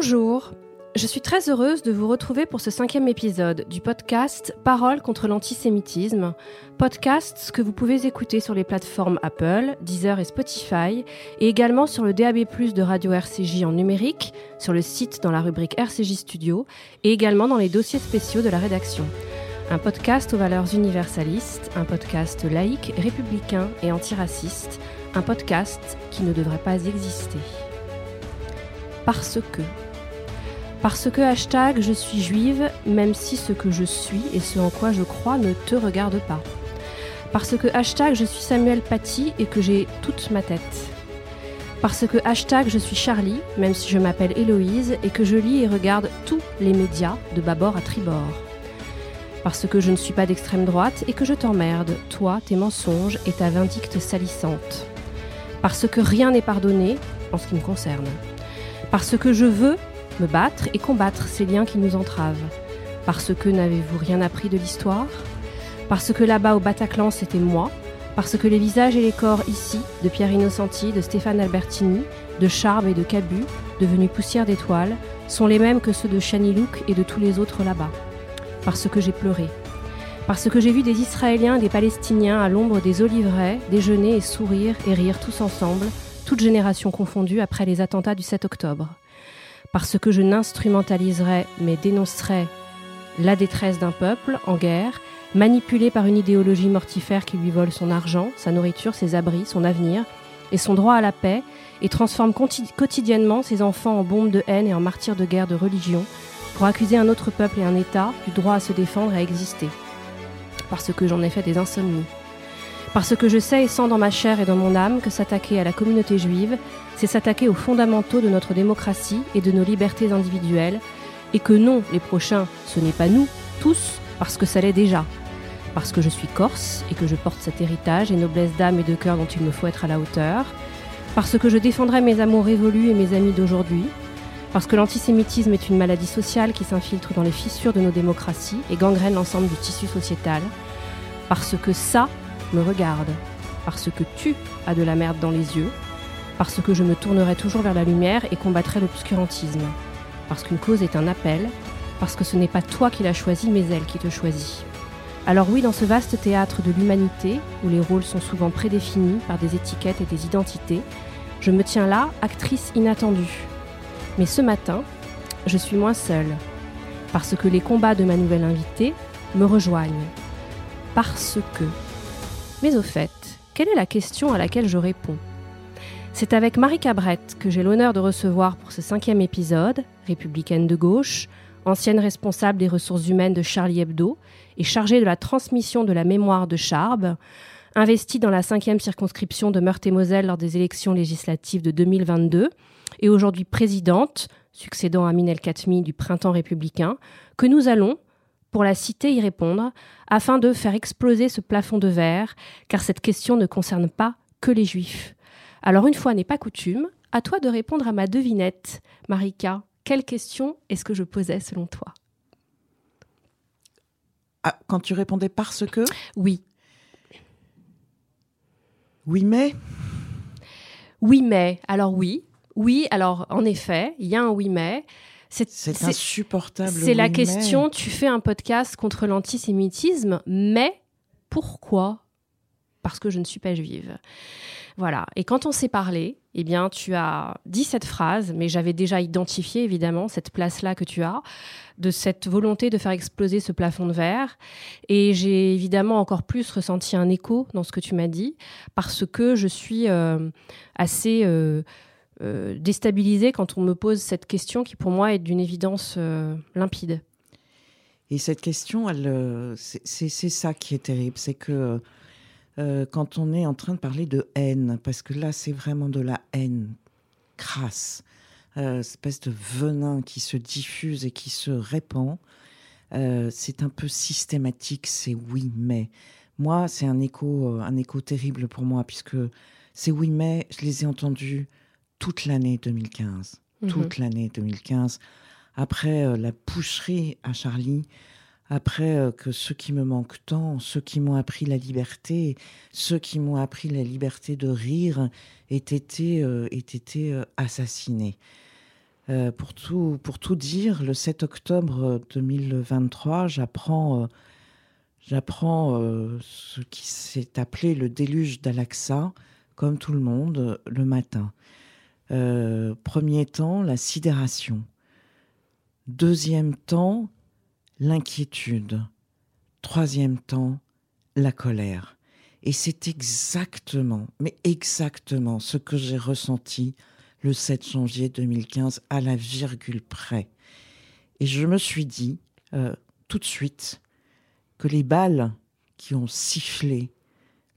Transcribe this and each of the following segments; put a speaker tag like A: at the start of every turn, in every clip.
A: Bonjour, je suis très heureuse de vous retrouver pour ce cinquième épisode du podcast Parole contre l'antisémitisme, podcast que vous pouvez écouter sur les plateformes Apple, Deezer et Spotify, et également sur le DAB+, de Radio RCJ en numérique, sur le site dans la rubrique RCJ Studio, et également dans les dossiers spéciaux de la rédaction. Un podcast aux valeurs universalistes, un podcast laïque, républicain et antiraciste, un podcast qui ne devrait pas exister. Parce que parce que hashtag je suis juive, même si ce que je suis et ce en quoi je crois ne te regarde pas. Parce que hashtag je suis Samuel Paty et que j'ai toute ma tête. Parce que hashtag je suis Charlie, même si je m'appelle Héloïse et que je lis et regarde tous les médias de bâbord à tribord. Parce que je ne suis pas d'extrême droite et que je t'emmerde, toi, tes mensonges et ta vindicte salissante. Parce que rien n'est pardonné en ce qui me concerne. Parce que je veux me battre et combattre ces liens qui nous entravent. Parce que n'avez-vous rien appris de l'histoire? Parce que là-bas au Bataclan c'était moi? Parce que les visages et les corps ici, de Pierre Innocenti, de Stéphane Albertini, de Charbe et de Cabu, devenus poussière d'étoiles, sont les mêmes que ceux de Chanilouk et de tous les autres là-bas. Parce que j'ai pleuré. Parce que j'ai vu des Israéliens et des Palestiniens à l'ombre des oliveraies déjeuner et sourire et rire tous ensemble, toutes générations confondues après les attentats du 7 octobre parce que je n'instrumentaliserai mais dénoncerai la détresse d'un peuple en guerre, manipulé par une idéologie mortifère qui lui vole son argent, sa nourriture, ses abris, son avenir et son droit à la paix, et transforme quotidiennement ses enfants en bombes de haine et en martyrs de guerre de religion, pour accuser un autre peuple et un État du droit à se défendre et à exister. Parce que j'en ai fait des insomnies. Parce que je sais et sens dans ma chair et dans mon âme que s'attaquer à la communauté juive, c'est s'attaquer aux fondamentaux de notre démocratie et de nos libertés individuelles, et que non, les prochains, ce n'est pas nous, tous, parce que ça l'est déjà. Parce que je suis corse et que je porte cet héritage et noblesse d'âme et de cœur dont il me faut être à la hauteur. Parce que je défendrai mes amours révolus et mes amis d'aujourd'hui. Parce que l'antisémitisme est une maladie sociale qui s'infiltre dans les fissures de nos démocraties et gangrène l'ensemble du tissu sociétal. Parce que ça, me regarde, parce que tu as de la merde dans les yeux, parce que je me tournerai toujours vers la lumière et combattrai l'obscurantisme, parce qu'une cause est un appel, parce que ce n'est pas toi qui l'as choisi, mais elle qui te choisit. Alors oui, dans ce vaste théâtre de l'humanité, où les rôles sont souvent prédéfinis par des étiquettes et des identités, je me tiens là, actrice inattendue. Mais ce matin, je suis moins seule, parce que les combats de ma nouvelle invitée me rejoignent. Parce que mais au fait, quelle est la question à laquelle je réponds? C'est avec Marie Cabrette que j'ai l'honneur de recevoir pour ce cinquième épisode, républicaine de gauche, ancienne responsable des ressources humaines de Charlie Hebdo et chargée de la transmission de la mémoire de Charb, investie dans la cinquième circonscription de Meurthe-et-Moselle lors des élections législatives de 2022 et aujourd'hui présidente, succédant à Minel Katmi du Printemps républicain, que nous allons, pour la citer y répondre, afin de faire exploser ce plafond de verre, car cette question ne concerne pas que les juifs. Alors une fois n'est pas coutume, à toi de répondre à ma devinette. Marika, quelle question est-ce que je posais selon toi?
B: Ah, Quand tu répondais parce que?
A: Oui.
B: Oui mais?
A: Oui mais, alors oui. Oui, alors en effet, il y a un oui mais.
B: C'est insupportable.
A: C'est la question, tu fais un podcast contre l'antisémitisme, mais pourquoi? Parce que je ne suis pas juive. Voilà. Et quand on s'est parlé, eh bien, tu as dit cette phrase, mais j'avais déjà identifié évidemment cette place-là que tu as, de cette volonté de faire exploser ce plafond de verre. Et j'ai évidemment encore plus ressenti un écho dans ce que tu m'as dit, parce que je suis euh, assez euh, euh, déstabilisée quand on me pose cette question qui pour moi est d'une évidence limpide.
B: Et cette question, c'est ça qui est terrible, c'est que quand on est en train de parler de haine, parce que là c'est vraiment de la haine crasse, espèce de venin qui se diffuse et qui se répand, c'est un peu systématique, c'est oui mais. Moi, c'est un écho, un écho terrible pour moi, puisque ces oui mais, je les ai entendus toute l'année 2015. Mhm. Toute l'année 2015. Après euh, la poucherie à Charlie, après euh, que ceux qui me manquent tant, ceux qui m'ont appris la liberté, ceux qui m'ont appris la liberté de rire, aient été, euh, été assassinés. pour, tout, pour tout dire, le 7 octobre 2023, j'apprends j'apprends ce qui s'est appelé le déluge d'Alaxa, comme tout le monde, le matin. premier temps, la sidération. Deuxième temps, l'inquiétude. Troisième temps, la colère. Et c'est exactement, mais exactement ce que j'ai ressenti le 7 janvier 2015 à la virgule près. Et je me suis dit euh, tout de suite que les balles qui ont sifflé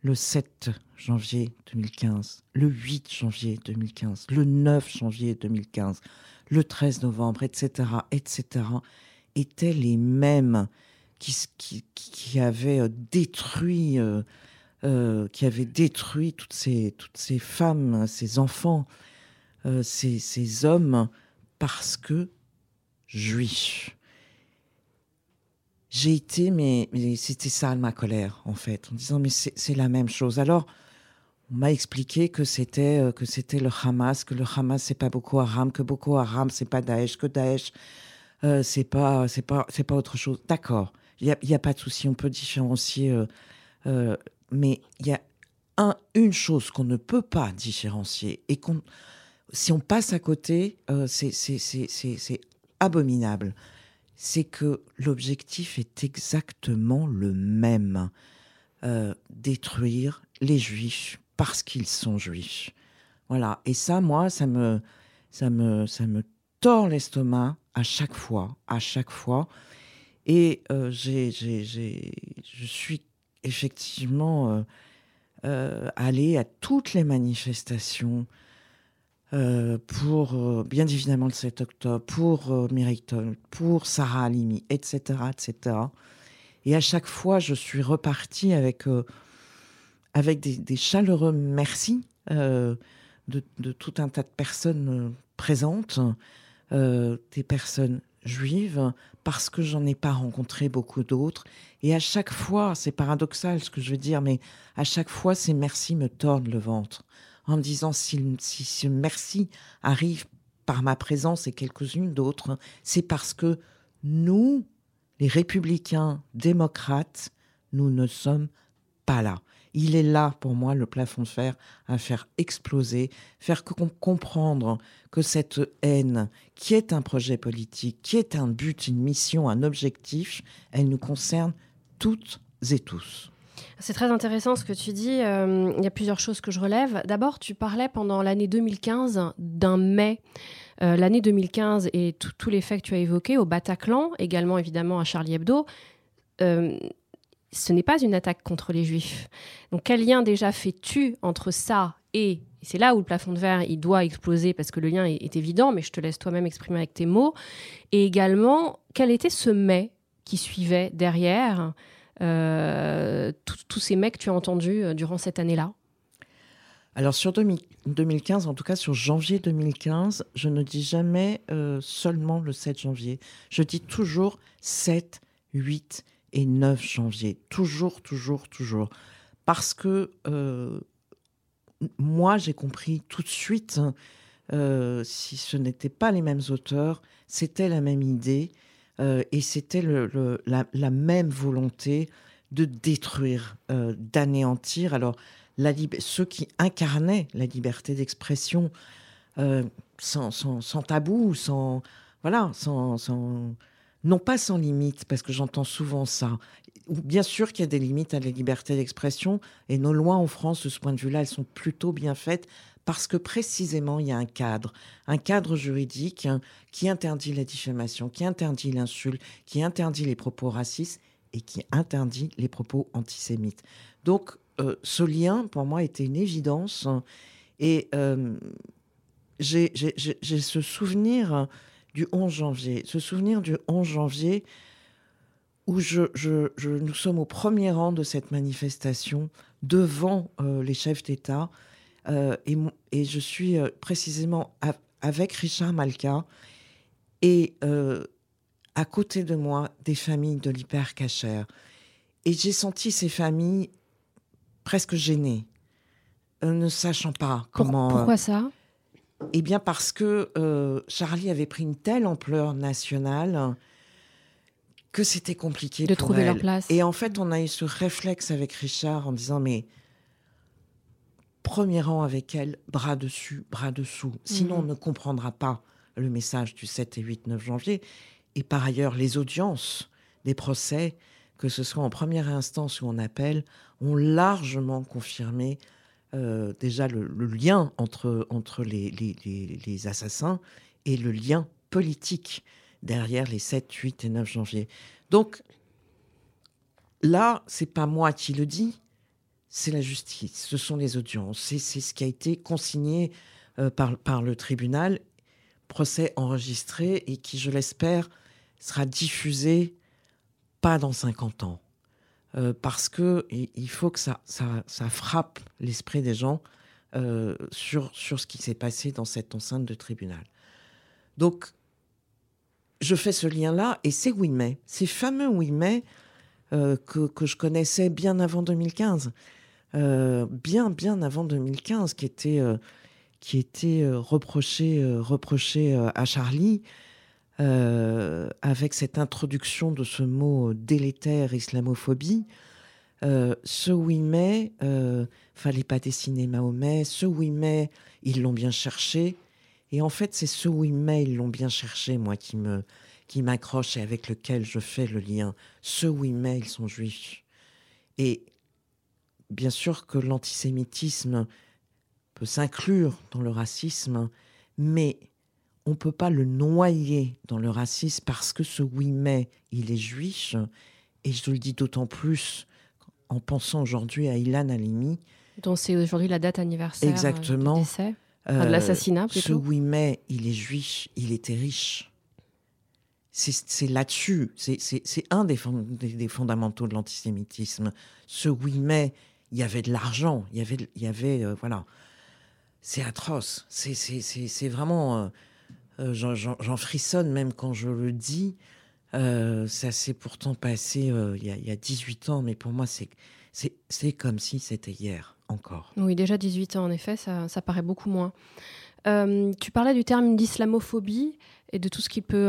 B: le 7 janvier 2015, le 8 janvier 2015, le 9 janvier 2015, le 13 novembre, etc., etc., étaient les mêmes qui, qui, qui avaient euh, détruit, euh, euh, qui avaient détruit toutes ces, toutes ces femmes, ces enfants, ces, ces hommes, parce que juifs. J'ai été, mais, c'était ça ma colère, en fait, en disant, mais c'est la même chose. Alors, on m'a expliqué que c'était que c'était le Hamas, que le Hamas c'est pas Boko Haram, que Boko Haram c'est pas Daesh, que Daesh euh, c'est pas c'est pas c'est pas autre chose. D'accord, il y a, a, pas de souci, on peut différencier, euh, euh mais il y a un, une chose qu'on ne peut pas différencier et qu'on si on passe à côté, c'est c'est abominable. C'est que l'objectif est exactement le même. Détruire les juifs parce qu'ils sont juifs. Voilà. Et ça, moi, ça me, ça me, ça me tord l'estomac à chaque fois, à chaque fois. Et euh, j'ai, je suis effectivement euh, euh, allée à toutes les manifestations euh, pour, euh, bien évidemment, le 7 octobre, pour Meriton, pour Sarah Halimi, etc., etc. Et à chaque fois, je suis repartie avec avec des, chaleureux merci de, tout un tas de personnes présentes, euh, des personnes juives, parce que j'en ai pas rencontré beaucoup d'autres. Et à chaque fois, c'est paradoxal ce que je veux dire, mais à chaque fois, ces merci me tordent le ventre en me disant si, si ce merci arrive par ma présence et quelques-unes d'autres, c'est parce que nous, les républicains démocrates, nous ne sommes pas là. Il est là pour moi le plafond de fer à faire exploser, faire comprendre que cette haine, qui est un projet politique, qui est un but, une mission, un objectif, elle nous concerne toutes et tous.
A: C'est très intéressant ce que tu dis. Euh, il y a plusieurs choses que je relève. D'abord, tu parlais pendant l'année 2015 d'un mai. Euh, l'année 2015 et tous les faits que tu as évoqués au Bataclan, également évidemment à Charlie Hebdo. Euh, ce n'est pas une attaque contre les juifs. Donc quel lien déjà fais-tu entre ça et, c'est là où le plafond de verre il doit exploser parce que le lien est, est évident, mais je te laisse toi-même exprimer avec tes mots. Et également, quel était ce mais qui suivait derrière euh, tous ces mecs que tu as entendus euh, durant cette année-là?
B: Alors sur 2015, en tout cas sur janvier 2015, je ne dis jamais euh, seulement le 7 janvier. Je dis toujours 7, 8 et 9 janvier. Toujours, toujours, toujours. Parce que euh, moi, j'ai compris tout de suite, euh, si ce n'était pas les mêmes auteurs, c'était la même idée euh, et c'était la, même volonté de détruire, d'anéantir. Alors, la ceux qui incarnaient la liberté d'expression sans, sans, sans, tabou, sans voilà, sans non pas sans limite, parce que j'entends souvent ça. Bien sûr qu'il y a des limites à la liberté d'expression, et nos lois en France, de ce point de vue-là, elles sont plutôt bien faites, parce que précisément, il y a un cadre, un cadre juridique hein, qui interdit la diffamation, qui interdit l'insulte, qui interdit les propos racistes et qui interdit les propos antisémites. Donc, euh, ce lien, pour moi, était une évidence. Et euh, j'ai ce souvenir du 11 janvier, ce souvenir du 11 janvier où je, je, je, nous sommes au premier rang de cette manifestation devant euh, les chefs d'État. Euh, et, et, je suis euh, précisément avec Richard Malka et à côté de moi des familles de l'hypercachère. Et j'ai senti ces familles presque gênées, ne sachant pas comment.
A: Pourquoi ça?
B: Eh bien, parce que euh, Charlie avait pris une telle ampleur nationale que c'était compliqué
A: de
B: pour
A: trouver
B: elle.
A: leur place.
B: Et en fait, on a eu ce réflexe avec Richard en disant mais premier rang avec elle, bras dessus, bras dessous. Sinon, on
A: Mhm.
B: ne comprendra pas le message du 7 et 8, 9 janvier. Et par ailleurs, les audiences des procès, que ce soit en première instance ou en appel, ont largement confirmé euh, déjà le, lien entre, entre les, les- les- assassins et le lien politique derrière les 7, 8 et 9 janvier. Donc là, c'est pas moi qui le dis, c'est la justice, ce sont les audiences, c'est c'est ce qui a été consigné euh, par, par le tribunal, procès enregistré et qui, je l'espère, sera diffusé pas dans 50 ans. Euh, parce que il faut que ça, ça, ça frappe l'esprit des gens euh, sur, sur ce qui s'est passé dans cette enceinte de tribunal. Donc, je fais ce lien-là, et c'est mais, ces fameux mais euh, que, que je connaissais bien avant 2015, euh, bien bien avant 2015, qui était qui était reproché reproché à Charlie euh, avec cette introduction de ce mot euh, délétère islamophobie. Euh, ce oui mais, euh, fallait pas dessiner Mahomet. Ce oui mais, ils l'ont bien cherché. Et en fait, c'est ce oui mais, ils l'ont bien cherché, moi, qui me qui m'accroche et avec lequel je fais le lien. Ce oui mais, ils sont juifs. Et bien sûr que l'antisémitisme peut s'inclure dans le racisme, mais on ne peut pas le noyer dans le racisme parce que ce oui mais, il est juif. Et je le dis d'autant plus en pensant aujourd'hui à Ilan Halimi.
A: dont c'est aujourd'hui la date anniversaire euh,
B: Exactement.
A: du décès, Enfin, de
B: Euh,
A: l'assassinat
B: Ce
A: plutôt.
B: oui mais, il est juif, il était riche. C'est c'est là-dessus, c'est- c'est c'est un des, fond- des- des fondamentaux de l'antisémitisme. Ce oui mais, il y avait de l'argent, il y avait, il y avait euh, voilà. C'est atroce, c'est vraiment... euh, euh, j'en- frissonne même quand je le dis. Euh, ça s'est pourtant passé euh, il y, y a 18 ans, mais pour moi, c'est comme si c'était hier encore.
A: Oui, déjà 18 ans, en effet, ça, ça paraît beaucoup moins. Tu parlais du terme d'islamophobie et de tout ce qui peut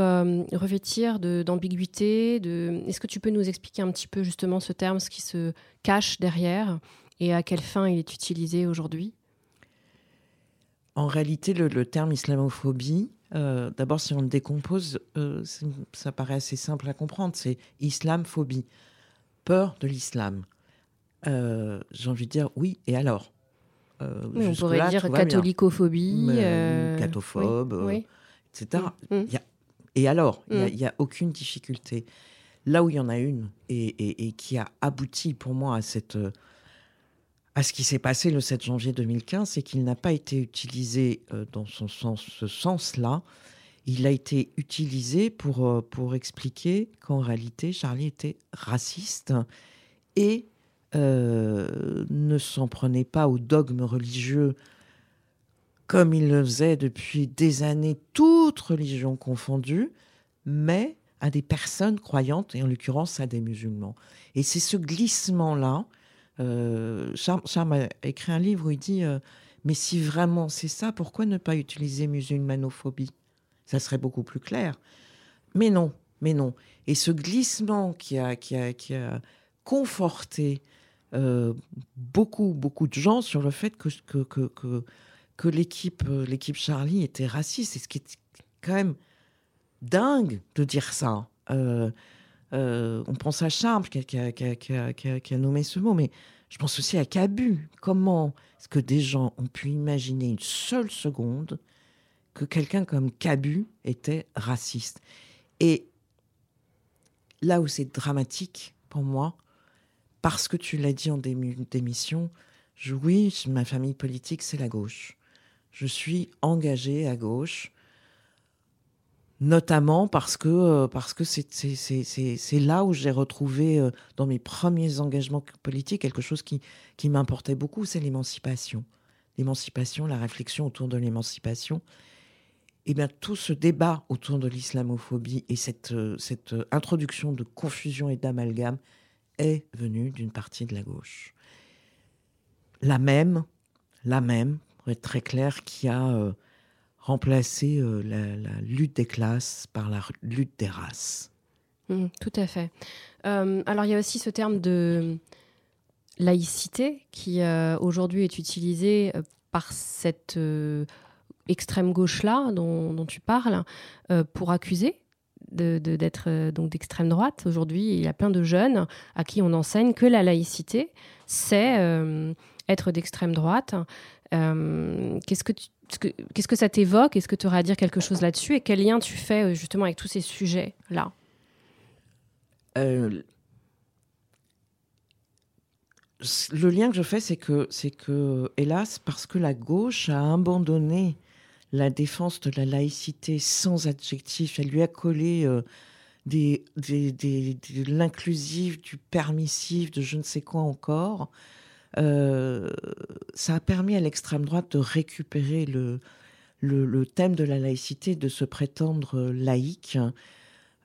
A: revêtir de- d'ambiguïté. De, Est-ce que tu peux nous expliquer un petit peu justement ce terme, ce qui se cache derrière et à quelle fin il est utilisé aujourd'hui?
B: En réalité, le, le terme islamophobie, euh, d'abord, si on le décompose, euh, ça paraît assez simple à comprendre. C'est islamophobie, peur de l'islam. Euh, J'ai envie de dire oui, et alors Euh,
A: Oui, On pourrait dire catholicophobie.
B: Catophobe,
A: oui, oui.
B: etc.
A: Mm, mm.
B: Il y a- et alors, il
A: Mm.
B: n'y a, aucune difficulté. Là où il y en a une, et, et- et qui a abouti pour moi à, cette, à ce qui s'est passé le 7 janvier 2015, c'est qu'il n'a pas été utilisé euh, dans ce sens-là. Il a été utilisé pour, euh, pour expliquer qu'en réalité, Charlie était raciste et euh, ne s'en prenait pas au dogme religieux comme il le faisait depuis des années, toutes religions confondues, mais à des personnes croyantes, et en l'occurrence à des musulmans. Et c'est ce glissement-là. Euh, Charles a écrit un livre où il dit euh, Mais si vraiment c'est ça, pourquoi ne pas utiliser musulmanophobie? Ça serait beaucoup plus clair. Mais non, mais non. Et ce glissement qui a, qui a, qui a conforté euh, beaucoup, beaucoup de gens sur le fait que, que, que, l'équipe, l'équipe Charlie était raciste. Et ce qui est quand même dingue de dire ça. Euh, on pense à Charles qui a, nommé ce mot, mais je pense aussi à Cabu. Comment est-ce que des gens ont pu imaginer une seule seconde que quelqu'un comme Cabu était raciste? Et là où c'est dramatique pour moi, parce que tu l'as dit en d'émission, oui, ma famille politique, c'est la gauche. Je suis engagée à gauche, notamment parce que euh, parce que c'est c'est- là où j'ai retrouvé euh, dans mes premiers engagements politiques quelque chose qui, qui m'importait beaucoup, c'est l'émancipation. L'émancipation, la réflexion autour de l'émancipation. Et bien tout ce débat autour de l'islamophobie et cette, euh, cette introduction de confusion et d'amalgame est venu d'une partie de la gauche. La même, la même, pour être très clair, qui a euh, remplacer la, lutte des classes par la lutte des races.
A: Mmh, tout à fait. alors il y a aussi ce terme de laïcité qui aujourd'hui est utilisé par cette extrême gauche-là dont, tu parles pour accuser d'être donc d'extrême droite. Aujourd'hui, il y a plein de jeunes à qui on enseigne que la laïcité, c'est être d'extrême droite. Qu'est-ce que qu'est-ce que ça t'évoque? Est-ce que tu auras à dire quelque chose là-dessus? Et quel lien tu fais justement avec tous ces sujets-là?
B: Le lien que je fais, c'est que, c'est que, hélas, parce que la gauche a abandonné la défense de la laïcité sans adjectif, elle lui a collé euh, des, de l'inclusif, du permissif, de je ne sais quoi encore. Euh, ça a permis à l'extrême droite de récupérer le, thème de la laïcité, de se prétendre laïque,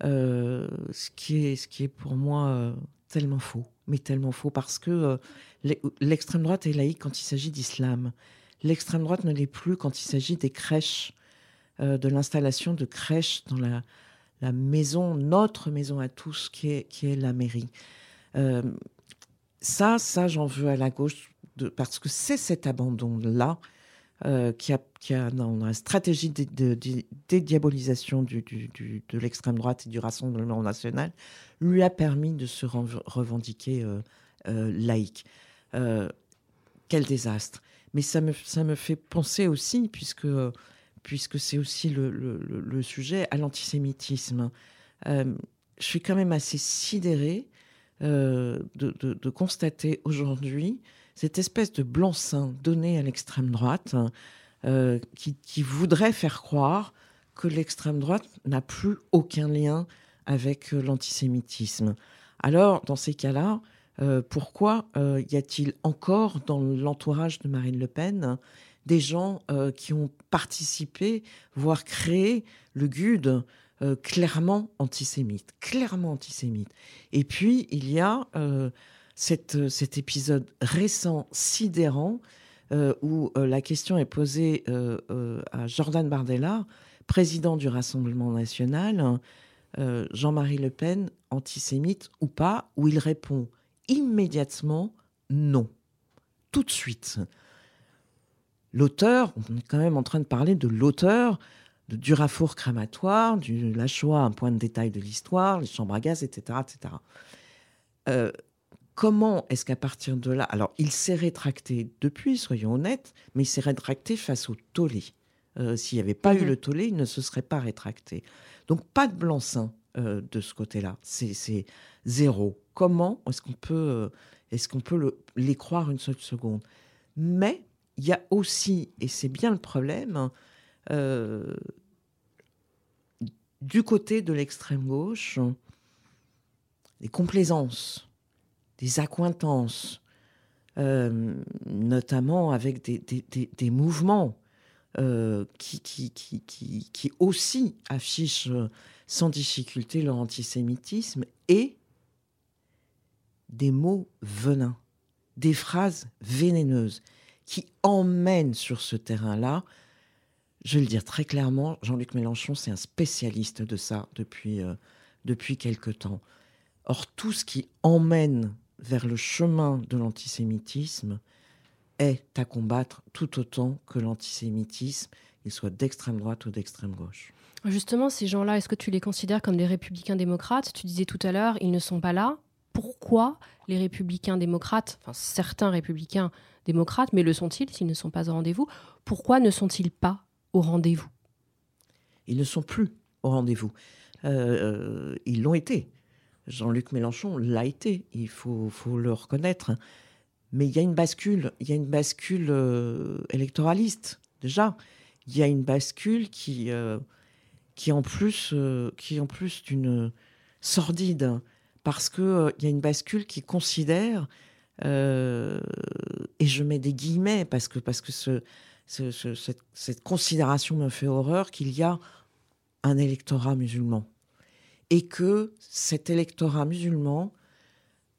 B: euh, ce, qui est, pour moi tellement faux mais tellement faux, parce que euh, l'extrême droite est laïque quand il s'agit d'islam. L'extrême droite ne l'est plus quand il s'agit des crèches, euh, de l'installation de crèches dans la, maison, notre maison à tous, qui est, la mairie. Euh, ça, ça, j'en veux à la gauche, de, parce que c'est cet abandon-là qui, a, qui a, dans la stratégie de, dédiabolisation du, du, de l'extrême droite et du Rassemblement national, lui a permis de se revendiquer euh, euh, laïque. Euh, quel désastre. Mais ça me, ça me fait penser aussi, puisque, puisque c'est aussi le, le, sujet, à l'antisémitisme. je suis quand même assez sidérée de, de, constater aujourd'hui cette espèce de blanc-seing donné à l'extrême droite qui, qui, voudrait faire croire que l'extrême droite n'a plus aucun lien avec euh, l'antisémitisme. Alors, dans ces cas-là, euh, pourquoi euh, y a-t-il encore dans l'entourage de Marine Le Pen des gens qui ont participé, voire créé le GUD clairement antisémite, clairement antisémite. Et puis, il y a cette, cet épisode récent, sidérant, où la question est posée à Jordan Bardella, président du Rassemblement national, euh, Jean-Marie Le Pen antisémite ou pas, où il répond immédiatement non, tout de suite. L'auteur, on est quand même en train de parler de l'auteur de Durafour crématoire, du La Shoah, un point de détail de l'histoire, les chambres à gaz, etc. etc. Euh, comment est-ce qu'à partir de là, alors il s'est rétracté depuis, soyons honnêtes, mais il s'est rétracté face au tollé. Euh, s'il n'y avait pas eu mhm. le tollé, il ne se serait pas rétracté. Donc pas de blanc-seing euh, de ce côté-là. C'est zéro. Comment est-ce qu'on peut, est qu'on peut le, les croire une seule seconde? Mais il y a aussi, et c'est bien le problème, euh, du côté de l'extrême gauche, des complaisances, des accointances, notamment avec des, mouvements euh, qui, aussi affichent euh, sans difficulté leur antisémitisme et des mots venins, des phrases vénéneuses qui emmènent sur ce terrain-là. Je vais le dire très clairement, Jean-Luc Mélenchon, c'est un spécialiste de ça depuis, euh, depuis quelque temps. Or, tout ce qui emmène vers le chemin de l'antisémitisme, est à combattre tout autant que l'antisémitisme, qu'il soit d'extrême droite ou d'extrême gauche.
A: Justement, ces gens-là, est-ce que tu les considères comme des républicains démocrates? Tu disais tout à l'heure, ils ne sont pas là. Pourquoi les républicains démocrates, enfin certains républicains démocrates, mais le sont-ils s'ils ne sont pas au rendez-vous? Pourquoi ne sont-ils pas au rendez-vous
B: Ils ne sont plus au rendez-vous. Euh, ils l'ont été. Jean-Luc Mélenchon l'a été, il faut, le reconnaître. Mais il y a une bascule, il y a une bascule euh, électoraliste déjà. Il y a une bascule qui, euh, qui en plus, euh, qui en plus d'une sordide, parce que il y a une bascule qui considère, et je mets des guillemets parce que parce que ce, cette, considération me fait horreur qu'il y a un électorat musulman et que cet électorat musulman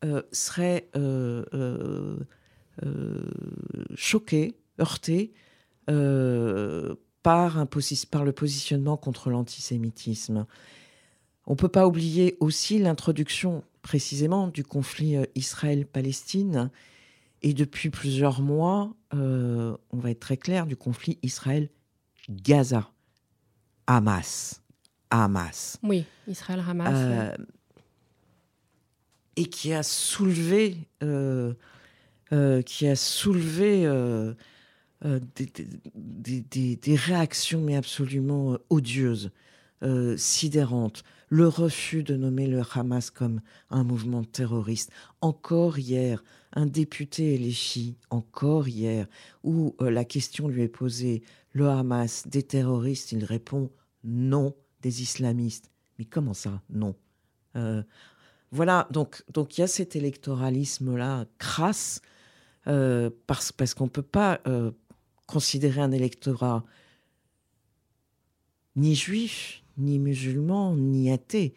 B: euh, serait euh, euh, choqué, heurté par, par le positionnement contre l'antisémitisme. On ne peut pas oublier aussi l'introduction précisément du conflit Israël-Palestine et depuis plusieurs mois, euh, on va être très clair, du conflit Israël-Gaza. Hamas. Hamas.
A: Oui, Israël-Hamas. Euh,
B: et qui a soulevé, qui a soulevé des, des, réactions mais absolument odieuses, sidérantes le refus de nommer le Hamas comme un mouvement terroriste. Encore hier, un député LFI, encore hier, où euh, la question lui est posée, le Hamas des terroristes, il répond non des islamistes. Mais comment ça, non? Euh, Voilà, donc il y a cet électoralisme-là crasse, euh, parce, parce qu'on ne peut pas considérer un électorat ni juif, ni musulmans, ni athées.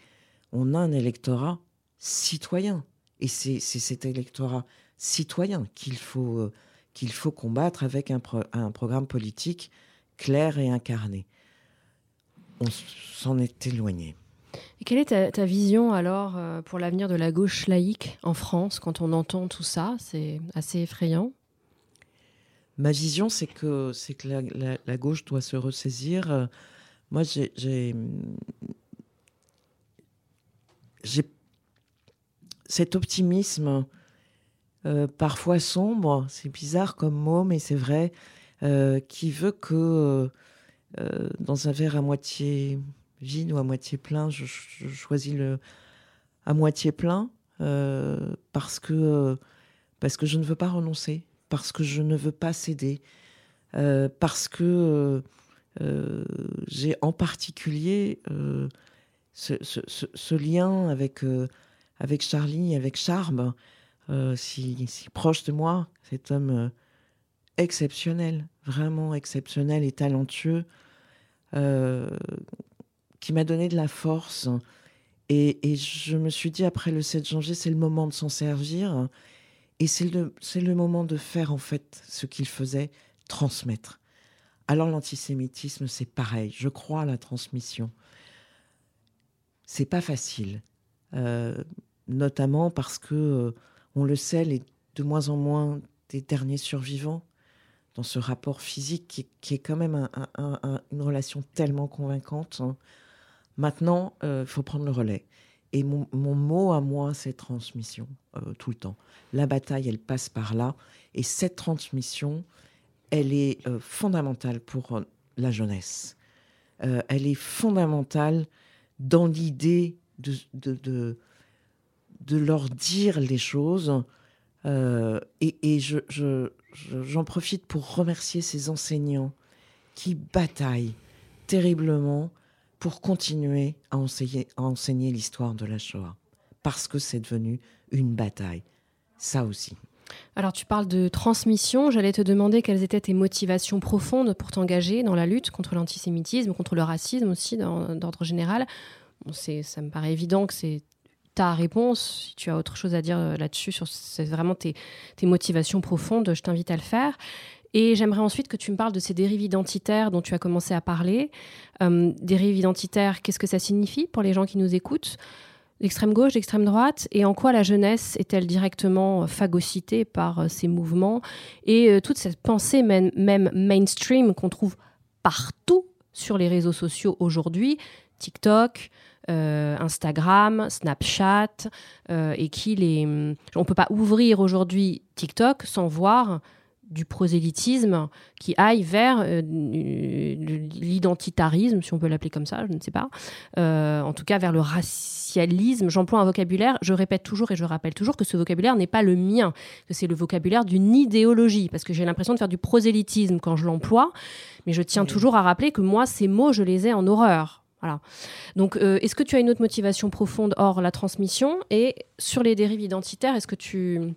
B: On a un électorat citoyen. Et c'est cet électorat citoyen qu'il faut, euh, qu'il faut combattre avec un, un, programme politique clair et incarné. On s'en est éloigné.
A: Et quelle est ta, vision alors euh, pour l'avenir de la gauche laïque en France quand on entend tout ça? C'est assez effrayant.
B: Ma vision, c'est que, que la, la, gauche doit se ressaisir. Euh, moi, j'ai cet optimisme euh, parfois sombre, c'est bizarre comme mot, mais c'est vrai, euh, qui veut que euh, dans un verre à moitié vide ou à moitié plein, je, choisis le à moitié plein parce que je ne veux pas renoncer, parce que je ne veux pas céder, parce que j'ai en particulier ce, lien avec, avec Charlie, avec Charme, si, si, proche de moi, cet homme exceptionnel, vraiment exceptionnel et talentueux, qui m'a donné de la force. Et, je me suis dit, après le 7 janvier, c'est le moment de s'en servir. Et c'est le, moment de faire, en fait, ce qu'il faisait, transmettre. Alors l'antisémitisme, c'est pareil. Je crois à la transmission. C'est pas facile, euh, notamment parce que euh, on le sait, les de moins en moins des derniers survivants dans ce rapport physique qui, est quand même une relation tellement convaincante. Hein. Maintenant, il euh, faut prendre le relais. Et mon, mot à moi, c'est transmission, tout le temps. La bataille, elle passe par là. Et cette transmission, elle est euh, fondamentale pour euh, la jeunesse. Euh, elle est fondamentale dans l'idée de, leur dire les choses. et, et j'en profite pour remercier ces enseignants qui bataillent terriblement pour continuer à enseigner, à enseigner l'histoire de la Shoah. Parce que c'est devenu une bataille. Ça aussi.
A: Alors tu parles de transmission, j'allais te demander quelles étaient tes motivations profondes pour t'engager dans la lutte contre l'antisémitisme, contre le racisme aussi d'ordre général. ça me paraît évident que c'est ta réponse. Si tu as autre chose à dire euh, là-dessus, sur vraiment tes, motivations profondes, je t'invite à le faire. Et j'aimerais ensuite que tu me parles de ces dérives identitaires dont tu as commencé à parler. Euh, dérives identitaires, qu'est-ce que ça signifie pour les gens qui nous écoutent? L'extrême gauche, l'extrême droite, et en quoi la jeunesse est-elle directement phagocytée par euh, ces mouvements? Et euh, toute cette pensée même, mainstream qu'on trouve partout sur les réseaux sociaux aujourd'hui, TikTok, euh, Instagram, Snapchat, et qui les... On ne peut pas ouvrir aujourd'hui TikTok sans voir du prosélytisme qui aille vers euh, l'identitarisme, si on peut l'appeler comme ça, je ne sais pas. Euh, en tout cas, vers le racialisme. J'emploie un vocabulaire, je répète toujours et je rappelle toujours que ce vocabulaire n'est pas le mien, que c'est le vocabulaire d'une idéologie, parce que j'ai l'impression de faire du prosélytisme quand je l'emploie, mais je tiens toujours à rappeler que moi, ces mots, je les ai en horreur. Voilà. Donc, euh, est-ce que tu as une autre motivation profonde hors la transmission Et sur les dérives identitaires, est-ce que tu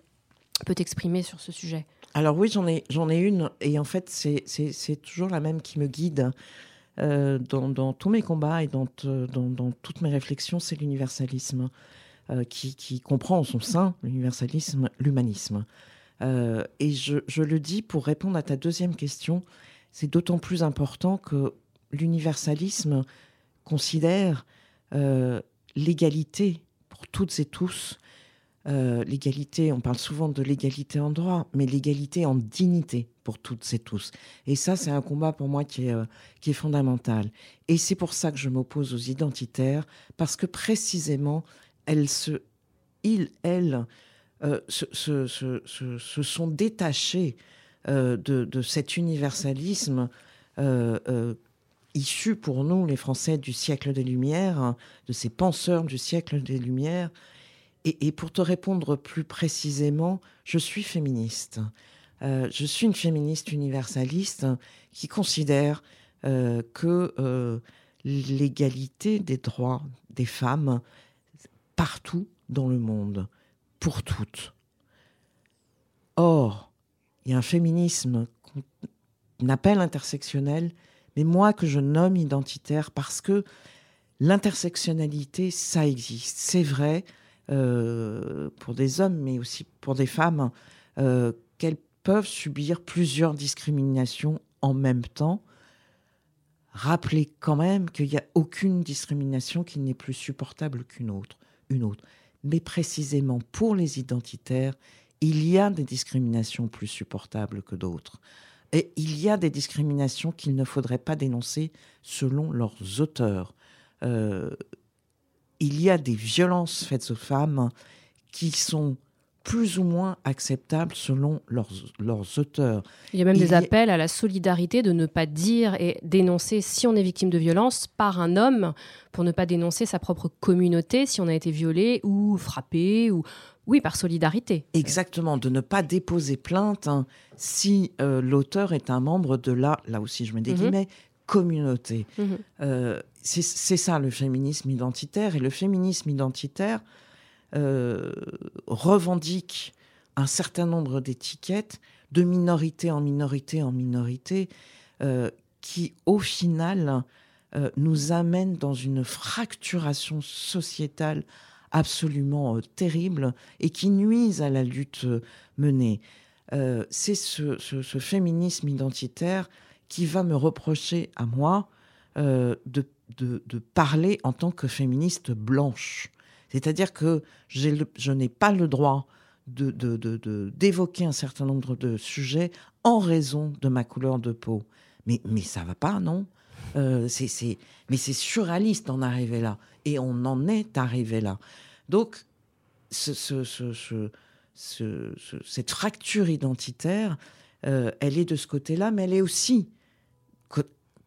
A: peux t'exprimer sur ce sujet?
B: Alors oui, j'en ai, j'en ai une, et en fait, c'est toujours la même qui me guide euh, dans, tous mes combats et dans, dans, toutes mes réflexions, c'est l'universalisme, euh, qui, comprend en son sein l'universalisme, l'humanisme. Et je, le dis pour répondre à ta deuxième question, c'est d'autant plus important que l'universalisme considère euh, l'égalité pour toutes et tous. Euh, l'égalité, on parle souvent de l'égalité en droit, mais l'égalité en dignité pour toutes et tous. Et ça, c'est un combat pour moi qui est, euh, qui est fondamental. Et c'est pour ça que je m'oppose aux identitaires, parce que précisément, elles se, ils, elles, se, se, se, se, sont détachés de, de, cet universalisme issus pour nous, les Français du siècle des Lumières, de ces penseurs du siècle des Lumières. Et, pour te répondre plus précisément, je suis féministe. Euh, je suis une féministe universaliste qui considère euh, que euh, l'égalité des droits des femmes partout dans le monde, pour toutes. Or, il y a un féminisme qu'on appelle intersectionnel mais moi que je nomme identitaire parce que l'intersectionnalité, ça existe. C'est vrai euh, pour des hommes, mais aussi pour des femmes, euh, qu'elles peuvent subir plusieurs discriminations en même temps. Rappelez quand même qu'il n'y a aucune discrimination qui n'est plus supportable qu'une autre, une autre. Mais précisément pour les identitaires, il y a des discriminations plus supportables que d'autres. Et il y a des discriminations qu'il ne faudrait pas dénoncer selon leurs auteurs. Euh, il y a des violences faites aux femmes qui sont plus ou moins acceptables selon leurs, leurs auteurs.
A: Il y a même des appels à la solidarité de ne pas dire et dénoncer si on est victime de violence par un homme pour ne pas dénoncer sa propre communauté si on a été violé ou frappé ou oui, par solidarité.
B: Exactement, de ne pas déposer plainte hein, si euh, l'auteur est un membre de la, là aussi je mets des mhm. guillemets, communauté. Mhm. Euh, c'est ça le féminisme identitaire. Et le féminisme identitaire euh, revendique un certain nombre d'étiquettes de minorité en minorité en minorité qui, au final, nous amènent dans une fracturation sociétale absolument euh, terribles et qui nuisent à la lutte euh, menée. Euh, c'est ce, féminisme identitaire qui va me reprocher à moi de, de, parler en tant que féministe blanche. C'est-à-dire que je n'ai pas le droit d'évoquer de, un certain nombre de sujets en raison de ma couleur de peau. Mais, mais ça va pas, non? C'est, Mais c'est surréaliste d'en arriver là. Et on en est arrivé là. Donc, cette fracture identitaire, euh, elle est de ce côté-là, mais elle est aussi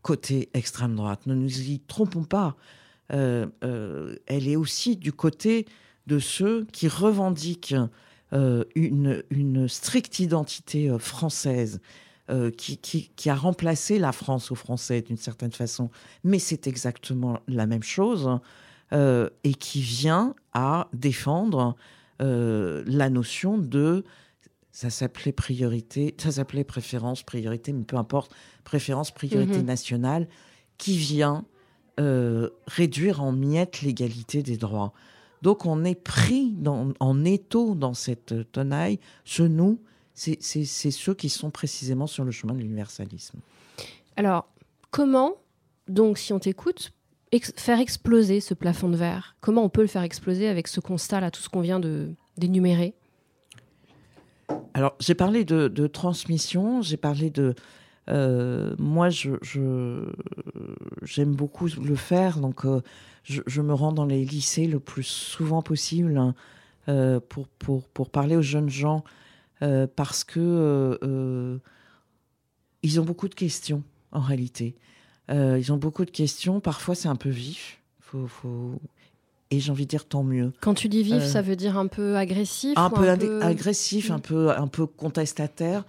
B: côté extrême droite. Ne nous y trompons pas. Euh, euh, elle est aussi du côté de ceux qui revendiquent une, stricte identité française. Qui, qui, a remplacé la France aux Français d'une certaine façon. Mais c'est exactement la même chose. Euh, et qui vient à défendre euh, la notion de ça s'appelait priorité, ça s'appelait préférence, priorité, mais peu importe, préférence, priorité mhm. nationale, qui vient euh, réduire en miettes l'égalité des droits. Donc on est pris en étau dans cette tenaille. Ce nous, c'est ceux qui sont précisément sur le chemin de l'universalisme.
A: Alors, comment, donc si on t'écoute, faire exploser ce plafond de verre Comment on peut le faire exploser avec ce constat-là, tout ce qu'on vient d'énumérer?
B: Alors, j'ai parlé de, transmission, j'ai parlé de... Euh, moi, je, j'aime beaucoup le faire, donc euh, je, me rends dans les lycées le plus souvent possible hein, euh, pour, pour, pour, parler aux jeunes gens, parce que ils ont beaucoup de questions, en réalité. Euh, ils ont beaucoup de questions. Parfois, c'est un peu vif. Faut, Et j'ai envie de dire tant mieux.
A: Quand tu dis vif, euh, ça veut dire un peu agressif
B: Un, peu, agressif, un, peu, un peu contestataire.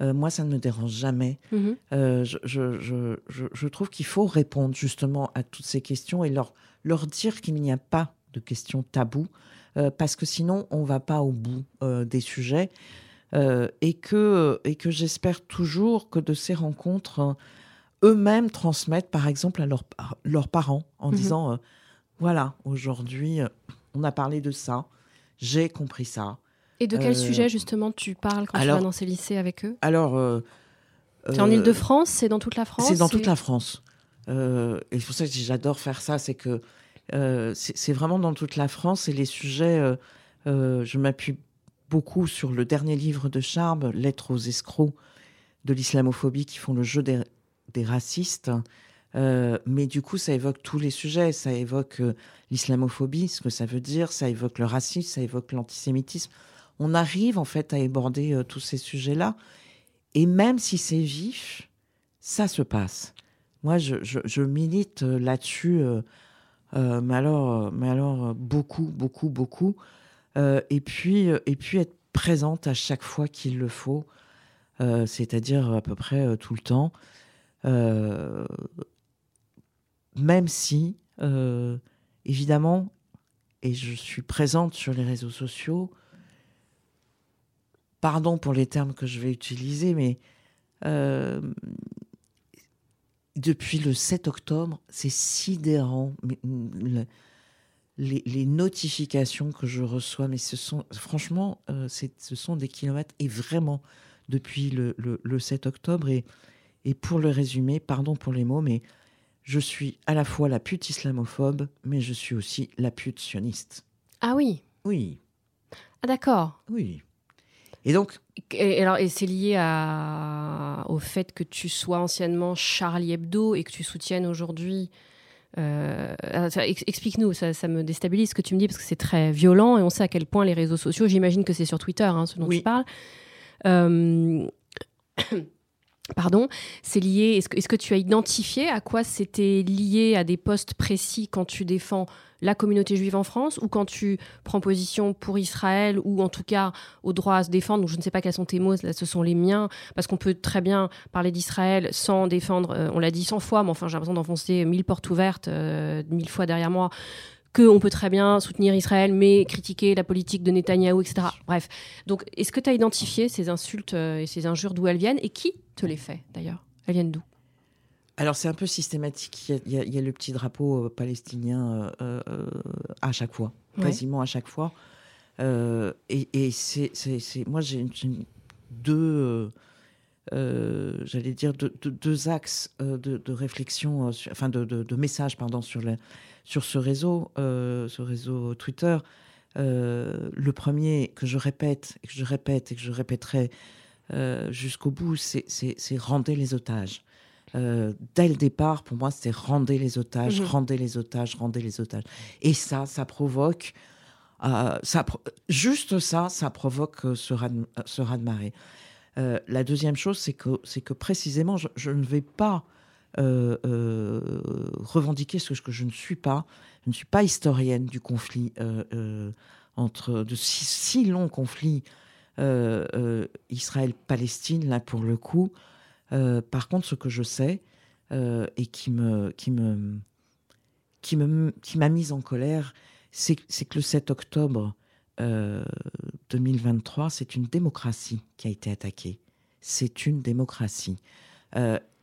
B: Euh, moi, ça ne me dérange jamais. Mhm. je, je, je, je, trouve qu'il faut répondre justement à toutes ces questions et leur, leur dire qu'il n'y a pas de questions taboues, parce que sinon, on ne va pas au bout des sujets. et que, et que j'espère toujours que de ces rencontres, eux-mêmes transmettent, par exemple, à leurs parents en mhm. disant euh, voilà, aujourd'hui, euh, on a parlé de ça, j'ai compris ça.
A: Et de quel euh, sujet, justement, tu parles quand tu vas dans ces lycées avec eux?
B: Alors,
A: C'est en Ile-de-France C'est dans toute la France
B: C'est dans toute la France. et c'est pour ça que j'adore faire ça, c'est que c'est vraiment dans toute la France et les sujets, je m'appuie beaucoup sur le dernier livre de Charb, Lettres aux escrocs de l'islamophobie qui font le jeu des, racistes. Euh, mais du coup, ça évoque tous les sujets. Ça évoque euh, l'islamophobie, ce que ça veut dire. Ça évoque le racisme, ça évoque l'antisémitisme. On arrive en fait à aborder euh, tous ces sujets-là. Et même si c'est vif, ça se passe. Moi, je, milite là-dessus, mais alors, mais alors beaucoup, beaucoup, beaucoup. et puis, et puis être présente à chaque fois qu'il le faut. C'est-à-dire à peu près tout le temps. Euh, même si, évidemment, et je suis présente sur les réseaux sociaux, pardon pour les termes que je vais utiliser, mais depuis le 7 octobre, c'est sidérant. les, notifications que je reçois, mais ce sont franchement, ce sont des kilomètres et vraiment, depuis le, 7 octobre. Et, et pour le résumer, pardon pour les mots, mais je suis à la fois la pute islamophobe, mais je suis aussi la pute sioniste.
A: Ah oui
B: Oui.
A: Ah d'accord.
B: Oui. Et donc.
A: Et, alors, et c'est lié à, au fait que tu sois anciennement Charlie Hebdo et que tu soutiennes aujourd'hui. Euh, explique-nous, ça, ça, me déstabilise ce que tu me dis parce que c'est très violent et on sait à quel point les réseaux sociaux, j'imagine que c'est sur Twitter hein, ce dont tu parles, euh, pardon, c'est lié. Est-ce que, tu as identifié à quoi c'était lié à des postes précis quand tu défends la communauté juive en France ou quand tu prends position pour Israël ou en tout cas au droit à se défendre? Donc je ne sais pas quels sont tes mots, là ce sont les miens, parce qu'on peut très bien parler d'Israël sans défendre, euh, on l'a dit 100 fois, mais enfin j'ai l'impression d'enfoncer mille portes ouvertes, euh, mille fois derrière moi qu'on peut très bien soutenir Israël, mais critiquer la politique de Netanyahou, etc. Bref. Donc, est-ce que tu as identifié ces insultes euh, et ces injures d'où elles viennent et qui te les fait d'ailleurs? Elles viennent d'où?
B: Alors c'est un peu systématique. Il y, a, le petit drapeau euh, palestinien euh, à chaque fois, quasiment à chaque fois. et, c'est, moi j'ai deux, j'allais dire deux, axes de, réflexion, enfin de, de, messages pardon sur le, sur ce réseau, euh, ce réseau Twitter. Euh, le premier que je répète, et que je répète et que je répéterai euh, jusqu'au bout, c'est rendez les otages. dès le départ, pour moi, c'est rendez les otages, mmh. rendez les otages, rendez les otages. Et ça, ça provoque, ça, juste ça, ça provoque ce raz-de-marée. la deuxième chose, c'est que, que précisément, je, ne vais pas revendiquer ce que je ne suis pas. Je ne suis pas historienne du conflit euh, entre de si, longs conflits Israël-Palestine là pour le coup. par contre, ce que je sais et qui me qui me qui me qui m'a mise en colère, c'est que le 7 octobre 2023, c'est une démocratie qui a été attaquée. C'est une démocratie.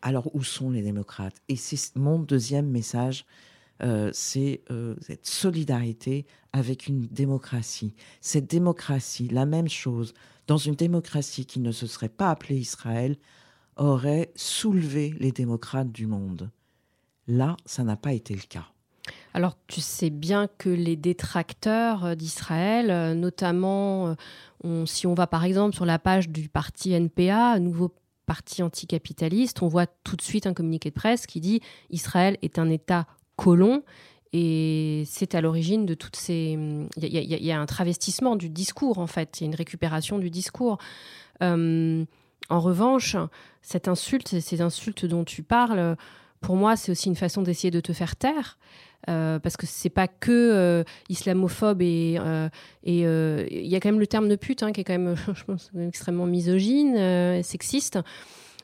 B: Alors où sont les démocrates? Et c'est mon deuxième message, euh, c'est euh, cette solidarité avec une démocratie. Cette démocratie, la même chose, dans une démocratie qui ne se serait pas appelée Israël, aurait soulevé les démocrates du monde. Là, ça n'a pas été le cas.
A: Alors, tu sais bien que les détracteurs d'Israël, notamment si on va par exemple sur la page du parti NPA, Nouveau parti anticapitaliste, on voit tout de suite un communiqué de presse qui dit Israël est un État colon. Et c'est à l'origine de toutes ces. Il y, a un travestissement du discours, en fait. Il y a une récupération du discours. Euh, en revanche, cette insulte, ces insultes dont tu parles, pour moi, c'est aussi une façon d'essayer de te faire taire. Euh, parce que c'est pas que euh, islamophobe et euh, et il y a quand même le terme de pute hein, qui est quand même, je pense, extrêmement misogyne, sexiste.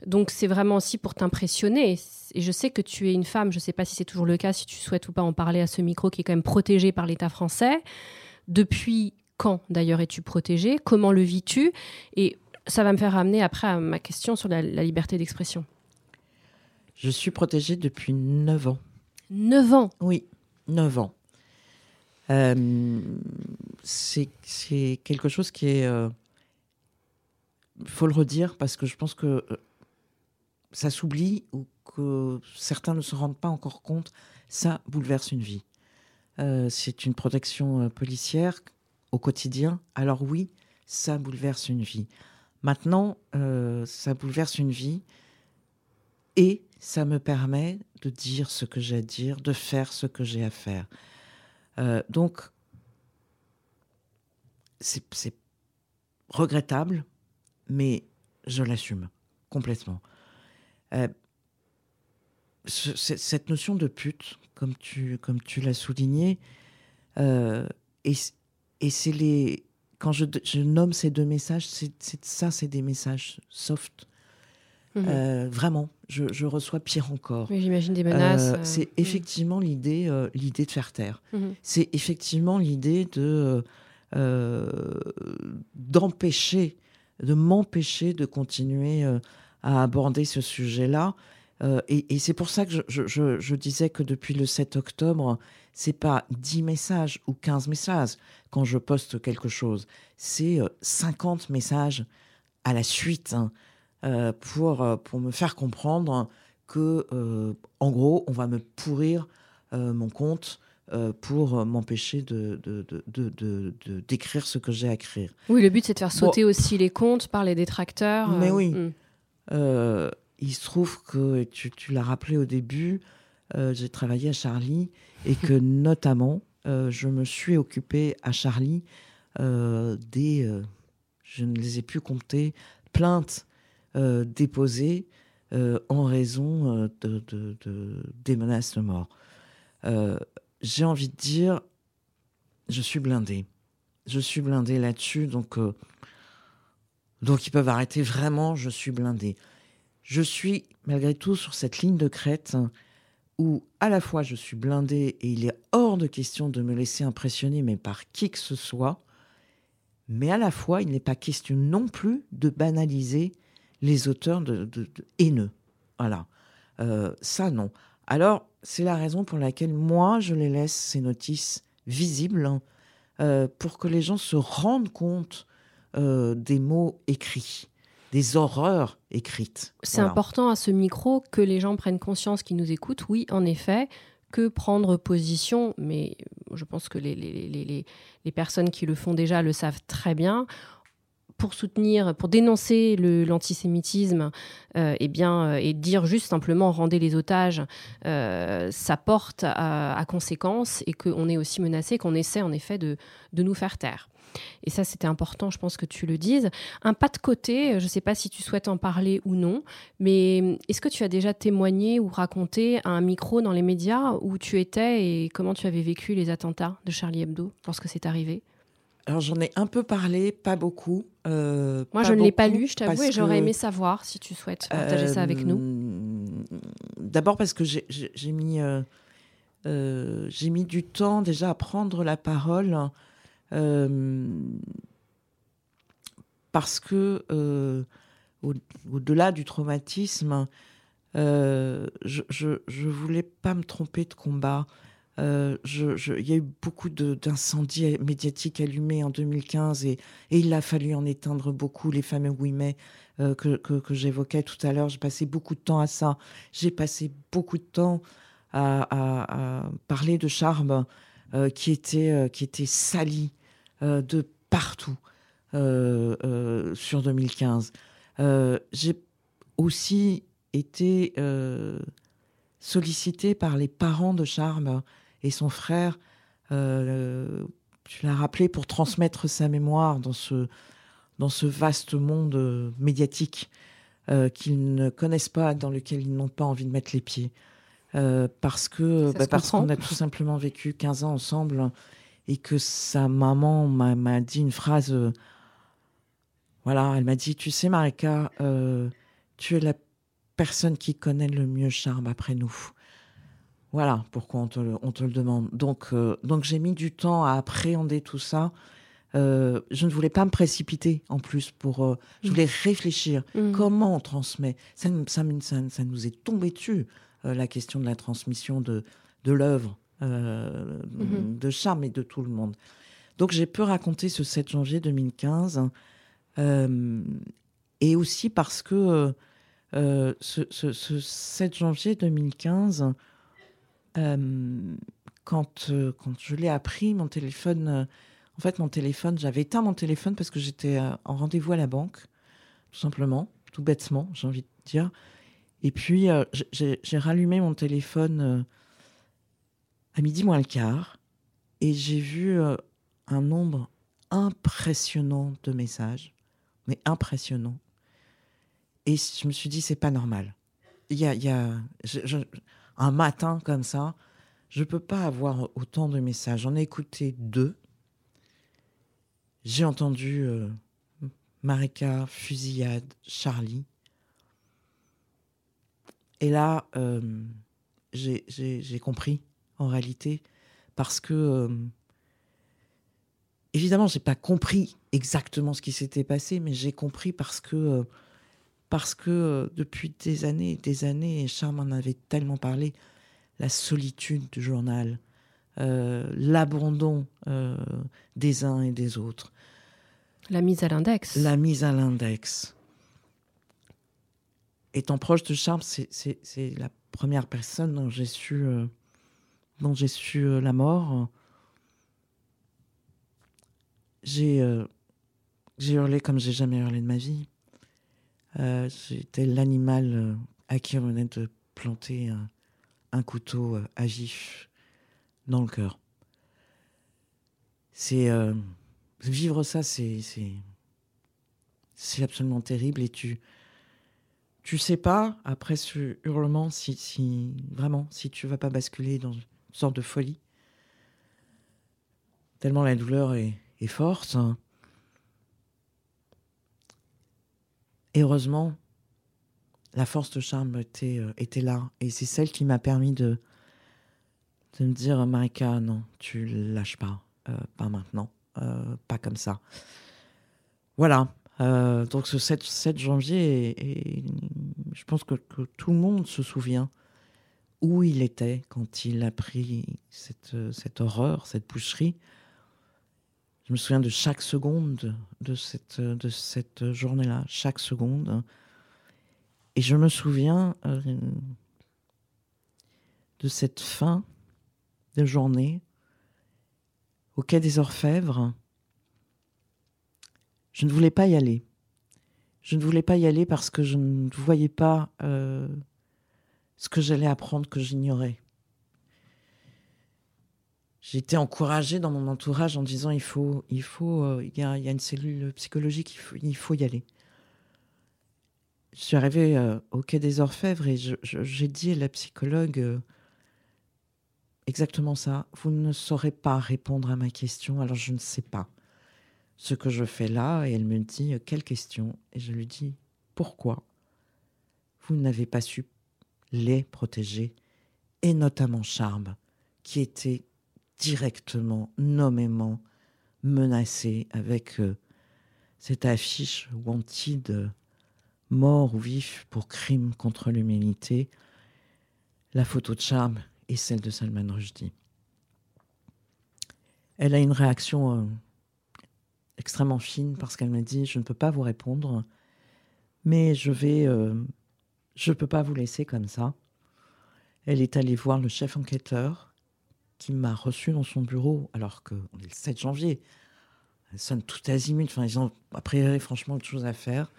A: Donc c'est vraiment aussi pour t'impressionner. Et je sais que tu es une femme, je sais pas si c'est toujours le cas, si tu souhaites ou pas en parler à ce micro qui est quand même protégé par l'État français. Depuis quand d'ailleurs es-tu protégée? Comment le vis-tu? Et ça va me faire ramener après à ma question sur la, la liberté d'expression.
B: Je suis protégée depuis 9 ans.
A: 9 ans?
B: Oui, 9 ans. Euh, c'est quelque chose qui est... Il euh, faut le redire parce que je pense que euh, ça s'oublie ou que certains ne se rendent pas encore compte, ça bouleverse une vie. C'est une protection policière au quotidien. Alors oui, ça bouleverse une vie. Maintenant, ça bouleverse une vie et ça me permet de dire ce que j'ai à dire, de faire ce que j'ai à faire. donc, c'est regrettable, mais je l'assume complètement. cette notion de pute, comme tu, comme tu l'as souligné. Euh, et, et c'est les. Quand je, nomme ces deux messages, ça, c'est des messages soft. Mhm. Euh, vraiment, je, je, reçois pire encore.
A: J'imagine des menaces.
B: Euh, c'est mhm. effectivement l'idée, l'idée de faire taire. Mhm. C'est effectivement l'idée de d'empêcher, de m'empêcher de continuer à aborder ce sujet-là euh, et, c'est pour ça que je, disais que depuis le 7 octobre, c'est pas 10 messages ou 15 messages quand je poste quelque chose, c'est 50 euh, messages à la suite hein, euh, pour, pour me faire comprendre que, en gros, on va me pourrir mon compte. pour m'empêcher de, de, d'écrire ce que j'ai à écrire.
A: Oui, le but c'est de faire sauter aussi les comptes par les détracteurs.
B: Mais oui. Hmm il se trouve que, tu, l'as rappelé au début, euh, j'ai travaillé à Charlie et que notamment, euh, je me suis occupée à Charlie euh, des, je ne les ai plus comptées, plaintes déposées en raison de, des menaces de mort. j'ai envie de dire, je suis blindée. Je suis blindée là-dessus, donc, donc ils peuvent arrêter vraiment, je suis blindée je suis malgré tout sur cette ligne de crête où à la fois je suis blindée et il est hors de question de me laisser impressionner mais par qui que ce soit, mais à la fois il n'est pas question non plus de banaliser les auteurs de, haineux. Voilà, euh, ça non. Alors c'est la raison pour laquelle moi je les laisse ces notices visibles hein, euh, pour que les gens se rendent compte euh, des mots écrits des horreurs écrites.
A: C'est important à ce micro que les gens prennent conscience qu'ils nous écoutent. Oui, en effet, que prendre position, mais je pense que les, les, les, personnes qui le font déjà le savent très bien pour soutenir, pour dénoncer l'antisémitisme, euh, eh bien, euh, et dire juste simplement rendez les otages, euh, ça porte à, à conséquence et qu'on est aussi menacé, qu'on essaie en effet de, de nous faire taire. Et ça, c'était important, je pense que tu le dises. Un pas de côté, je ne sais pas si tu souhaites en parler ou non, mais est-ce que tu as déjà témoigné ou raconté à un micro dans les médias où tu étais et comment tu avais vécu les attentats de Charlie Hebdo lorsque c'est arrivé?
B: Alors j'en ai un peu parlé, pas beaucoup.
A: Euh, Moi je ne l'ai pas lu, je t'avoue, et j'aurais aimé savoir si tu souhaites partager ça avec nous.
B: Euh, d'abord parce que j'ai mis, euh, j'ai mis du temps déjà à prendre la parole parce que au-delà du traumatisme, je, je, voulais pas me tromper de combat. Il y a eu beaucoup d'incendies médiatiques allumés en 2015 et, il a fallu en éteindre beaucoup, les fameux 8 mai que, que, j'évoquais tout à l'heure. J'ai passé beaucoup de temps à ça. J'ai passé beaucoup de temps à, parler de Charme qui, était, qui était sali euh, de partout euh, euh, sur 2015. J'ai aussi été sollicité par les parents de Charme et son frère. tu l'as rappelé pour transmettre sa mémoire dans ce, dans ce vaste monde médiatique qu'ils ne connaissent pas, dans lequel ils n'ont pas envie de mettre les pieds. parce que bah, parce qu'on a tout simplement vécu 15 ans ensemble et que sa maman m'a dit une phrase. Euh, voilà, elle m'a dit Tu sais, Marika, euh, tu es la personne qui connaît le mieux Charme après nous. Voilà pourquoi on te, on te le demande. Donc, euh, donc j'ai mis du temps à appréhender tout ça. je ne voulais pas me précipiter en plus pour. je voulais réfléchir. Mmh. Comment on transmet? Ça, ça, ça, ça, nous est tombé dessus, la question de la transmission de, de l'œuvre. Euh, mhm. de charme et de tout le monde. Donc j'ai pu raconter ce 7 janvier 2015, euh, et aussi parce que ce, ce, 7 janvier 2015, quand, quand je l'ai appris, mon téléphone, en fait, mon téléphone, j'avais éteint mon téléphone parce que j'étais en rendez-vous à la banque, tout simplement, tout bêtement, j'ai envie de dire. Et puis, j'ai rallumé mon téléphone à midi moins le quart et j'ai vu un nombre impressionnant de messages, mais impressionnant. Et je me suis dit, c'est pas normal. Il y a, y a un matin comme ça, je peux pas avoir autant de messages. J'en ai écouté deux. J'ai entendu euh, Fusillade, Charlie. Et là, euh, j'ai compris, en réalité, parce que euh, évidemment, j'ai pas compris exactement ce qui s'était passé, mais j'ai compris parce que euh, parce que euh, depuis des années et des années, et Charles en avait tellement parlé, la solitude du journal, euh, l'abandon des uns et des autres.
A: La mise à l'index.
B: La mise à l'index. Étant proche de Charles, c'est la première personne dont j'ai su, dont j'ai su la mort j'ai euh, j'ai hurlé comme j'ai jamais hurlé de ma vie. Euh, J'étais l'animal euh, à qui on venait de planter un, couteau euh, à vif dans le cœur. C'est vivre ça, c'est c'est absolument terrible et tu tu sais pas après ce hurlement si, si vraiment si tu vas pas basculer dans une sorte de folie tellement la douleur est, et force. Et heureusement, la force de charme était, euh, était là. Et c'est celle qui m'a permis de, de me dire, Marika, non, tu lâches pas. Euh, pas maintenant. Euh, pas comme ça. Voilà. donc ce 7, 7 janvier, je pense que, que, tout le monde se souvient où il était quand il a pris cette, cette horreur, cette boucherie. Je me souviens de chaque seconde de cette, journée-là, chaque seconde. Et je me souviens euh, de cette fin de journée au quai des Orfèvres. Je ne voulais pas y aller. Je ne voulais pas y aller parce que je ne voyais pas euh, ce que j'allais apprendre que j'ignorais j'ai été encouragée dans mon entourage en disant il faut, il faut, euh, il y, a, y, a, une cellule psychologique, il faut, il faut y aller. Je suis arrivée euh, au quai des Orfèvres et j'ai dit à la psychologue euh, exactement ça. Vous ne saurez pas répondre à ma question, alors je ne sais pas ce que je fais là. Et elle me dit quelle question? Et je lui dis pourquoi? Vous n'avez pas su les protéger et notamment Charme, qui était directement, nommément menacé avec euh, cette affiche Wanted, mort ou vif pour crime contre l'humanité, la photo de charme et celle de Salman Rushdie. Elle a une réaction euh, extrêmement fine parce qu'elle m'a dit je ne peux pas vous répondre, mais je vais, euh, je ne peux pas vous laisser comme ça. Elle est allée voir le chef enquêteur qui m'a reçu dans son bureau, alors qu'on est le 7 janvier. Elle sonne tout azimut. Enfin, ils ont a priori franchement autre chose à faire.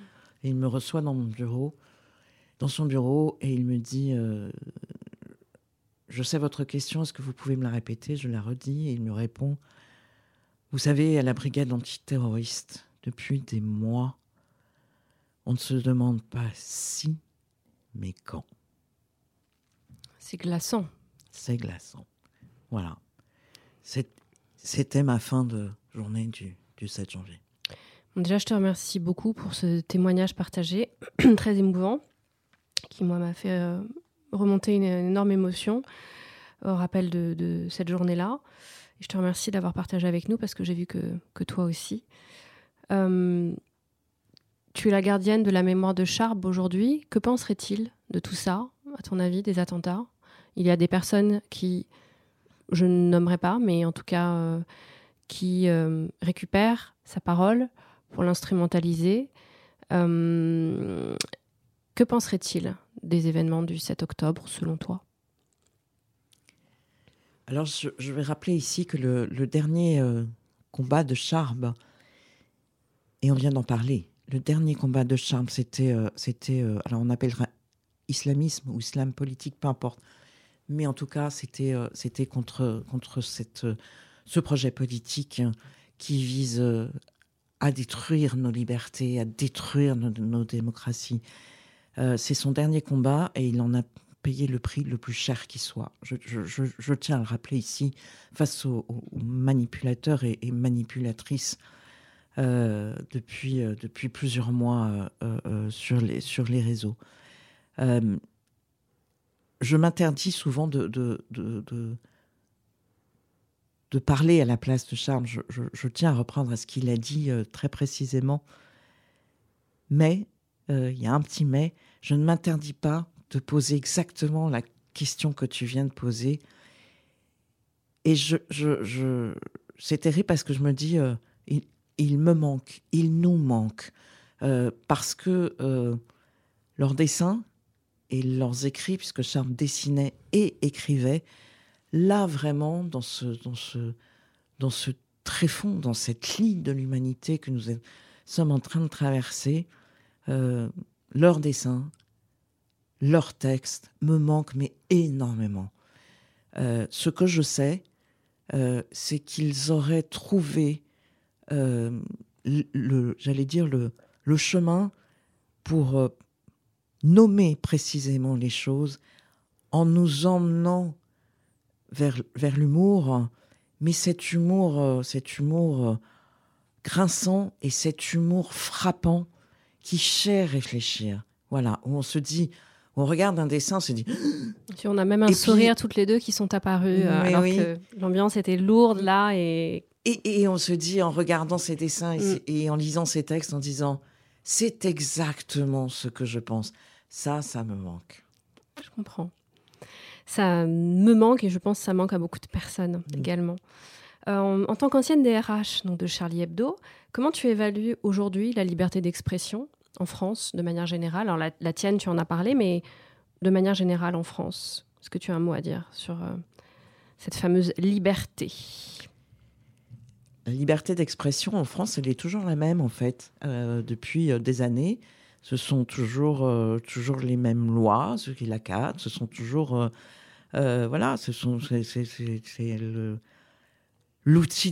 B: Et il me reçoit dans mon bureau, dans son bureau, et il me dit euh, Je sais votre question, est-ce que vous pouvez me la répéter? Je la redis, et il me répond Vous savez, à la brigade antiterroriste, depuis des mois, on ne se demande pas si, mais quand.
A: C'est glaçant.
B: C'est glaçant. Voilà. C'était ma fin de journée du, 7 janvier.
A: Déjà, je te remercie beaucoup pour ce témoignage partagé, très émouvant, qui, moi, m'a fait euh, remonter une, énorme émotion au rappel de, cette journée-là. je te remercie d'avoir partagé avec nous parce que j'ai vu que, toi aussi. Euh, tu es la gardienne de la mémoire de Charb aujourd'hui. Que penserait-il de tout ça, à ton avis, des attentats? Il y a des personnes qui je ne nommerai pas, mais en tout cas euh, qui euh, récupère sa parole pour l'instrumentaliser. Euh, Que penserait-il des événements du 7 octobre, selon toi?
B: Alors, je, vais rappeler ici que le, dernier combat de Charb, et on vient d'en parler, le dernier combat de Charb, c'était, c'était alors on appellera islamisme ou islam politique, peu importe. Mais en tout cas, c'était, c'était contre, contre cette, ce projet politique qui vise à détruire nos libertés, à détruire nos démocraties, euh, c'est son dernier combat et il en a payé le prix le plus cher qui soit. Je, tiens à le rappeler ici, face aux, manipulateurs et, manipulatrices euh, depuis, euh, depuis plusieurs mois sur, les, sur les réseaux. Je m'interdis souvent de, de, de, de, parler à la place de Charles. Je, tiens à reprendre ce qu'il a dit très précisément. Mais euh, il y a un petit mais, je ne m'interdis pas de poser exactement la question que tu viens de poser. Et je, je, c'est terrible parce que je me dis, euh, il, me manque, il nous manque. Euh, parce que leurs dessins et leurs écrits, puisque Charles dessinait et écrivait, là vraiment, dans ce, dans ce, dans ce tréfonds, dans cette ligne de l'humanité que nous sommes en train de traverser, euh, leurs dessins, leurs textes me manquent, mais énormément. Euh, ce que je sais, euh, c'est qu'ils auraient trouvé, le, j'allais dire, le, le chemin pour nommer précisément les choses en nous emmenant vers, vers l'humour, mais cet humour, cet humour grinçant et cet humour frappant qui cher réfléchir. Voilà, où on se dit, on regarde un dessin, on se dit.
A: on a même un sourire toutes les deux qui sont apparus, euh, alors que l'ambiance était lourde là et...
B: et. on se dit en regardant ces dessins mm. et, en lisant ces textes, en disant, c'est exactement ce que je pense. Ça, ça me manque.
A: Je comprends. Ça me manque et je pense que ça manque à beaucoup de personnes mm. également. Euh, en tant qu'ancienne DRH donc de Charlie Hebdo, comment tu évalues aujourd'hui la liberté d'expression en France de manière générale? Alors la, tienne, tu en as parlé, mais de manière générale en France, est-ce que tu as un mot à dire sur euh, cette fameuse liberté?
B: La liberté d'expression en France, elle est toujours la même en fait, euh, depuis des années. Ce sont toujours, toujours les mêmes lois, ceux qui la cadrent, ce sont toujours... voilà, c'est l'outil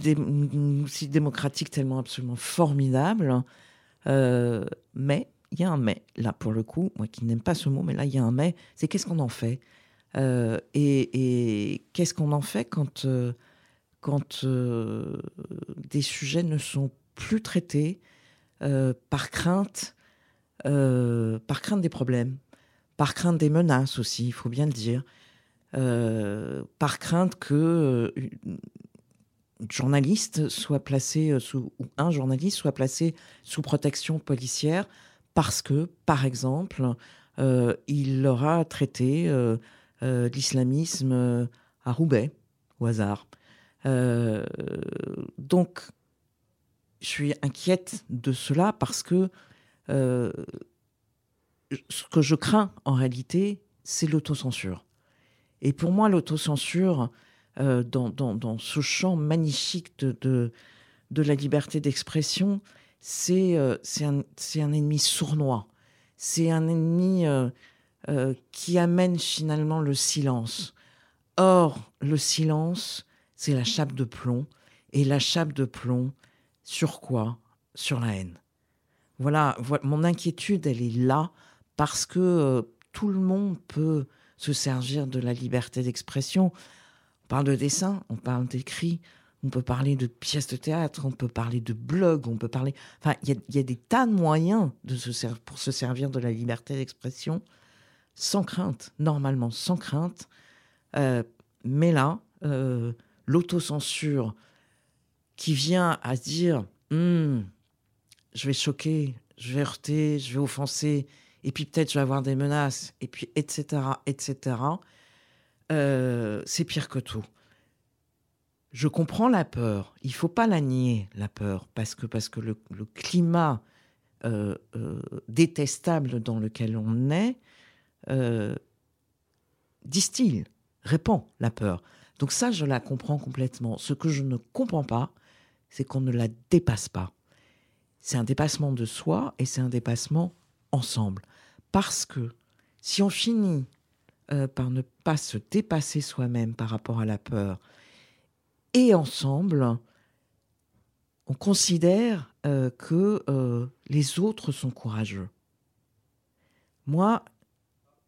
B: démocratique tellement absolument formidable. Euh, mais, il y a un mais, là pour le coup, moi qui n'aime pas ce mot, mais là il y a un mais, c'est qu'est-ce qu'on en fait? Euh, Et, qu'est-ce qu'on en fait quand, euh, quand des sujets ne sont plus traités par crainte, par crainte des problèmes, par crainte des menaces aussi, il faut bien le dire, par crainte que journaliste soit placé euh, sous, ou un journaliste soit placé sous protection policière parce que, par exemple, euh, il aura traité euh, l'islamisme à Roubaix, au hasard. donc, je suis inquiète de cela parce que ce que je crains en réalité, c'est l'autocensure. Et pour moi, l'autocensure, euh, dans, ce champ magnifique de, la liberté d'expression, c'est euh, un, un, ennemi sournois. C'est un ennemi euh, qui amène finalement le silence. Or, le silence, c'est la chape de plomb. Et la chape de plomb, sur quoi? Sur la haine. Voilà, mon inquiétude, elle est là parce que tout le monde peut se servir de la liberté d'expression parle de dessin, on parle d'écrit, on peut parler de pièces de théâtre, on peut parler de blog, on peut parler. Enfin, il y, a des tas de moyens pour se servir de la liberté d'expression sans crainte, normalement sans crainte. Euh, mais là, euh, l'autocensure qui vient à dire hmm, je vais choquer, je vais heurter, je vais offenser, et puis peut-être je vais avoir des menaces, et puis etc., etc. Euh, c'est pire que tout. Je comprends la peur. Il faut pas la nier, la peur, parce que, parce que le, climat détestable dans lequel on est distille, répand la peur. Donc ça, je la comprends complètement. Ce que je ne comprends pas, c'est qu'on ne la dépasse pas. C'est un dépassement de soi et c'est un dépassement ensemble. Parce que si on finit euh, par ne pas se dépasser soi-même par rapport à la peur, et ensemble, on considère euh, que euh, les autres sont courageux. Moi,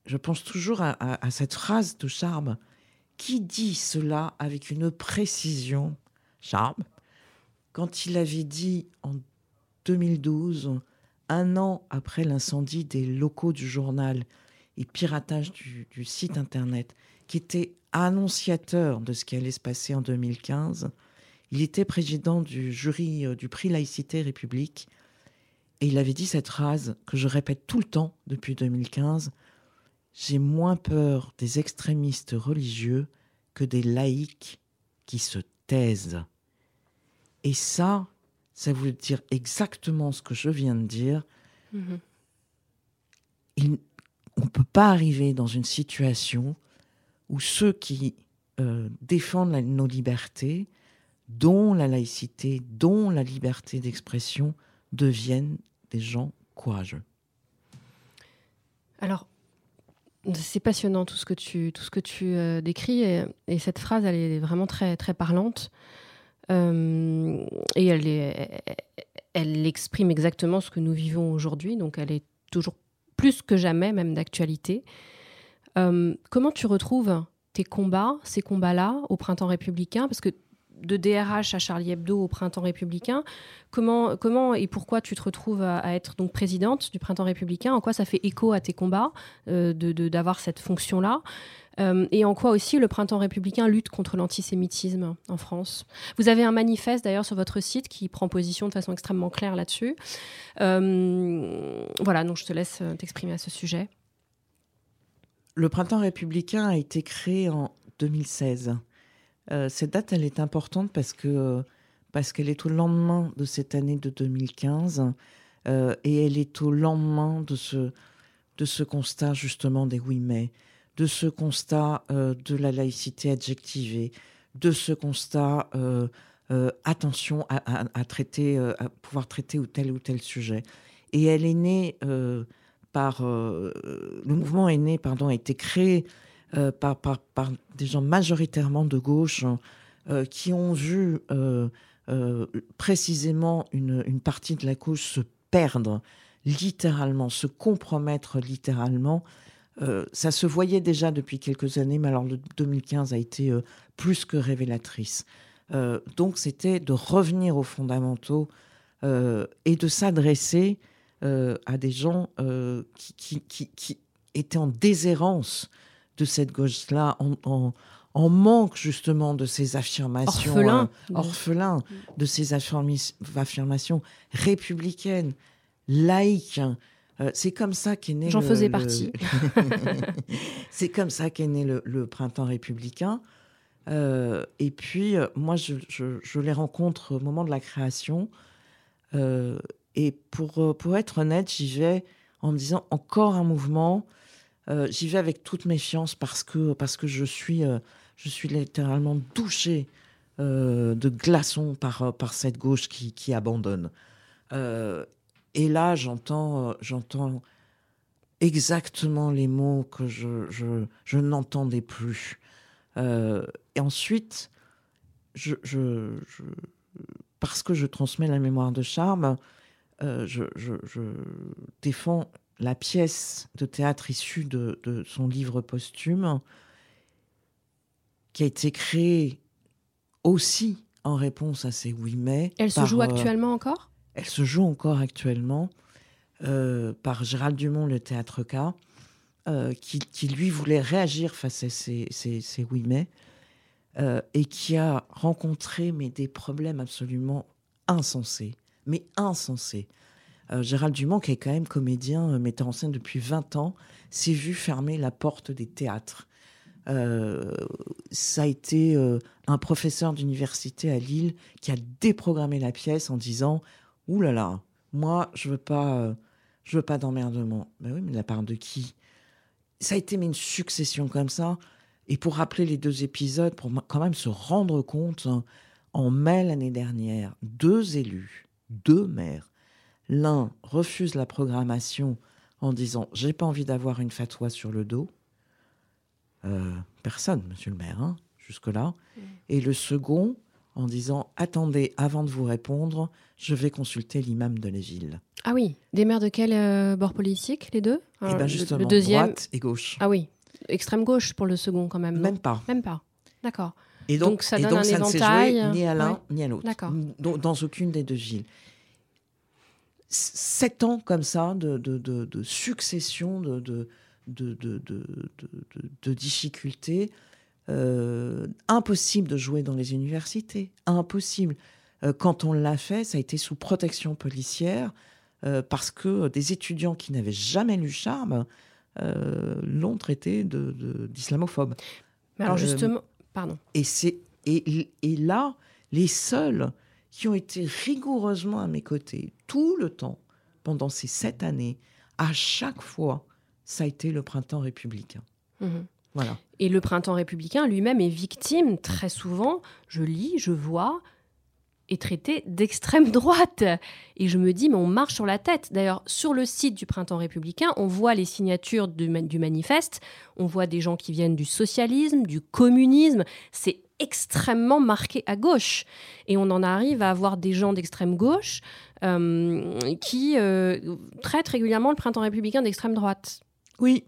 B: je pense toujours à, cette phrase de Charme. Qui dit cela avec une précision? Charme, quand il avait dit en 2012, un an après l'incendie des locaux du journal et piratage du, site internet, qui était annonciateur de ce qui allait se passer en 2015. Il était président du jury euh, du prix Laïcité République et il avait dit cette phrase que je répète tout le temps depuis 2015 J'ai moins peur des extrémistes religieux que des laïcs qui se taisent. Et ça, ça voulait dire exactement ce que je viens de dire. Mhm. on ne peut pas arriver dans une situation où ceux qui euh, défendent nos libertés, dont la laïcité, dont la liberté d'expression, deviennent des gens courageux.
A: Alors, c'est passionnant tout ce que tu, tout ce que tu euh, décris et, et, cette phrase, elle est vraiment très, très parlante. Euh, et elle, exprime exactement ce que nous vivons aujourd'hui, donc elle est toujours plus que jamais même d'actualité. Euh, comment tu retrouves tes combats, ces combats-là, au printemps républicain? Parce que de DRH à Charlie Hebdo au printemps républicain, comment, comment et pourquoi tu te retrouves à, être donc présidente du printemps républicain? En quoi ça fait écho à tes combats euh, d'avoir cette fonction-là? Euh, et en quoi aussi le printemps républicain lutte contre l'antisémitisme en France? Vous avez un manifeste d'ailleurs sur votre site qui prend position de façon extrêmement claire là-dessus. Euh, voilà, donc je te laisse euh, t'exprimer à ce sujet.
B: Le printemps républicain a été créé en 2016. cette date, elle est importante parce parce qu'elle est au lendemain de cette année de 2015 et elle est au lendemain de ce de ce constat justement des 8 mai de ce constat euh, de la laïcité adjectivée, de ce constat euh, euh, attention à, traiter, à pouvoir traiter ou tel ou tel sujet. Et elle est née par le mouvement est né, pardon, a été créé par, par, par, des gens majoritairement de gauche qui ont vu précisément une, une, partie de la gauche se perdre littéralement, se compromettre littéralement euh, ça se voyait déjà depuis quelques années, mais alors le 2015 a été euh, plus que révélatrice. Euh, donc c'était de revenir aux fondamentaux et de s'adresser à des gens qui, qui, étaient en déshérence de cette gauche-là, en, en, manque justement de ces affirmations
A: orphelins,
B: orphelins de ces affirmations républicaines, laïques, euh, c'est comme ça qu'est né.
A: J'en faisais partie.
B: c'est comme ça qu'est né le, printemps républicain. Euh, et puis, euh, moi, je, les rencontre au moment de la création. et pour, pour être honnête, j'y vais en me disant encore un mouvement. j'y vais avec toute méfiance parce que, parce que je, suis, je suis littéralement douché de glaçons par, par cette gauche qui, qui abandonne. Et là, j'entends, euh, j'entends exactement les mots que je, je, je n'entendais plus. Euh, et ensuite, je, je, parce que je transmets la mémoire de Charme, euh, je, défends la pièce de théâtre issue de, de, son livre posthume, qui a été créée aussi en réponse à ces oui mais.
A: Elle se joue actuellement encore?
B: Elle se joue encore actuellement euh, par Gérald Dumont, le théâtre K, euh, qui, lui voulait réagir face à ces, ces, oui mais euh, et qui a rencontré mais des problèmes absolument insensés, mais insensés. Gérald Dumont, qui est quand même comédien, metteur en scène depuis 20 ans, s'est vu fermer la porte des théâtres. ça a été un professeur d'université à Lille qui a déprogrammé la pièce en disant Ouh là là, moi, je veux pas, euh, je veux pas d'emmerdement. Ben oui, mais de la part de qui? Ça a été mais une succession comme ça. Et pour rappeler les deux épisodes, pour quand même se rendre compte, hein, en mai l'année dernière, deux élus, deux maires, l'un refuse la programmation en disant j'ai pas envie d'avoir une fatwa sur le dos. Euh, personne, monsieur le maire, hein, jusque-là. Mmh. Et le second en disant attendez, avant de vous répondre, je vais consulter l'imam de la ville.
A: Ah oui, des maires de quel euh, bord politique, les deux?
B: Eh bien justement, le deuxième... droite et gauche.
A: Ah oui, extrême gauche pour le second quand même.
B: Même pas.
A: Même pas. D'accord.
B: Et donc, ça donne un ça éventail. ni à l'un ni à l'autre. Dans, dans, aucune des deux villes. Sept ans comme ça de, de, de, succession de, de, difficultés. Euh, impossible de jouer dans les universités. Impossible. Euh, quand on l'a fait, ça a été sous protection policière euh, parce que des étudiants qui n'avaient jamais lu Charme l'ont traité d'islamophobe. De,
A: Mais alors justement, pardon.
B: Et, c'est, et, et là, les seuls qui ont été rigoureusement à mes côtés tout le temps, pendant ces sept années, à chaque fois, ça a été le printemps républicain. Mmh voilà.
A: Et le printemps républicain lui-même est victime, très souvent, je lis, je vois, est traité d'extrême droite. Et je me dis, mais on marche sur la tête. D'ailleurs, sur le site du Printemps républicain, on voit les signatures du, du manifeste, on voit des gens qui viennent du socialisme, du communisme. C'est extrêmement marqué à gauche. Et on en arrive à avoir des gens d'extrême gauche euh, qui euh, traitent régulièrement le Printemps républicain d'extrême droite.
B: Oui.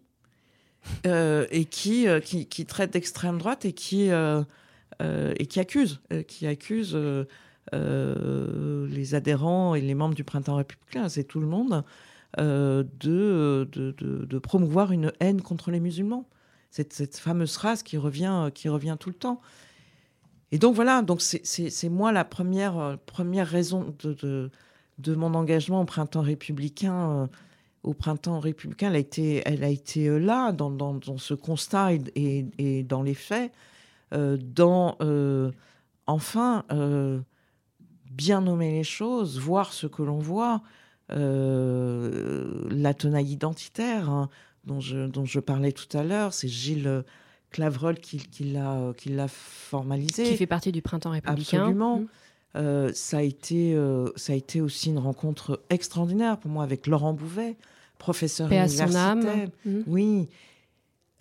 B: Euh, et qui, qui, qui traitent d'extrême droite et qui, et qui qui accusent les adhérents et les membres du Printemps républicain, c'est tout le monde, euh, de, de, promouvoir une haine contre les musulmans. Cette, cette, fameuse phrase qui revient, qui revient tout le temps. Et donc voilà, donc c'est moi la première, première raison de, de, mon engagement au printemps républicain. Euh, au printemps républicain, elle a été, elle a été là, dans, dans, ce constat et, et, dans les faits, dans, enfin, bien nommer les choses, voir ce que l'on voit, euh, la tenaille identitaire hein, dont, je, dont je parlais tout à l'heure, c'est Gilles Clavreul qui, qui l'a formalisé.
A: Qui fait partie du printemps républicain.
B: Absolument. Mmh. Euh, ça, a été, euh, ça a été aussi une rencontre extraordinaire pour moi avec Laurent Bouvet, professeur
A: Paix universitaire.
B: Mmh. Oui,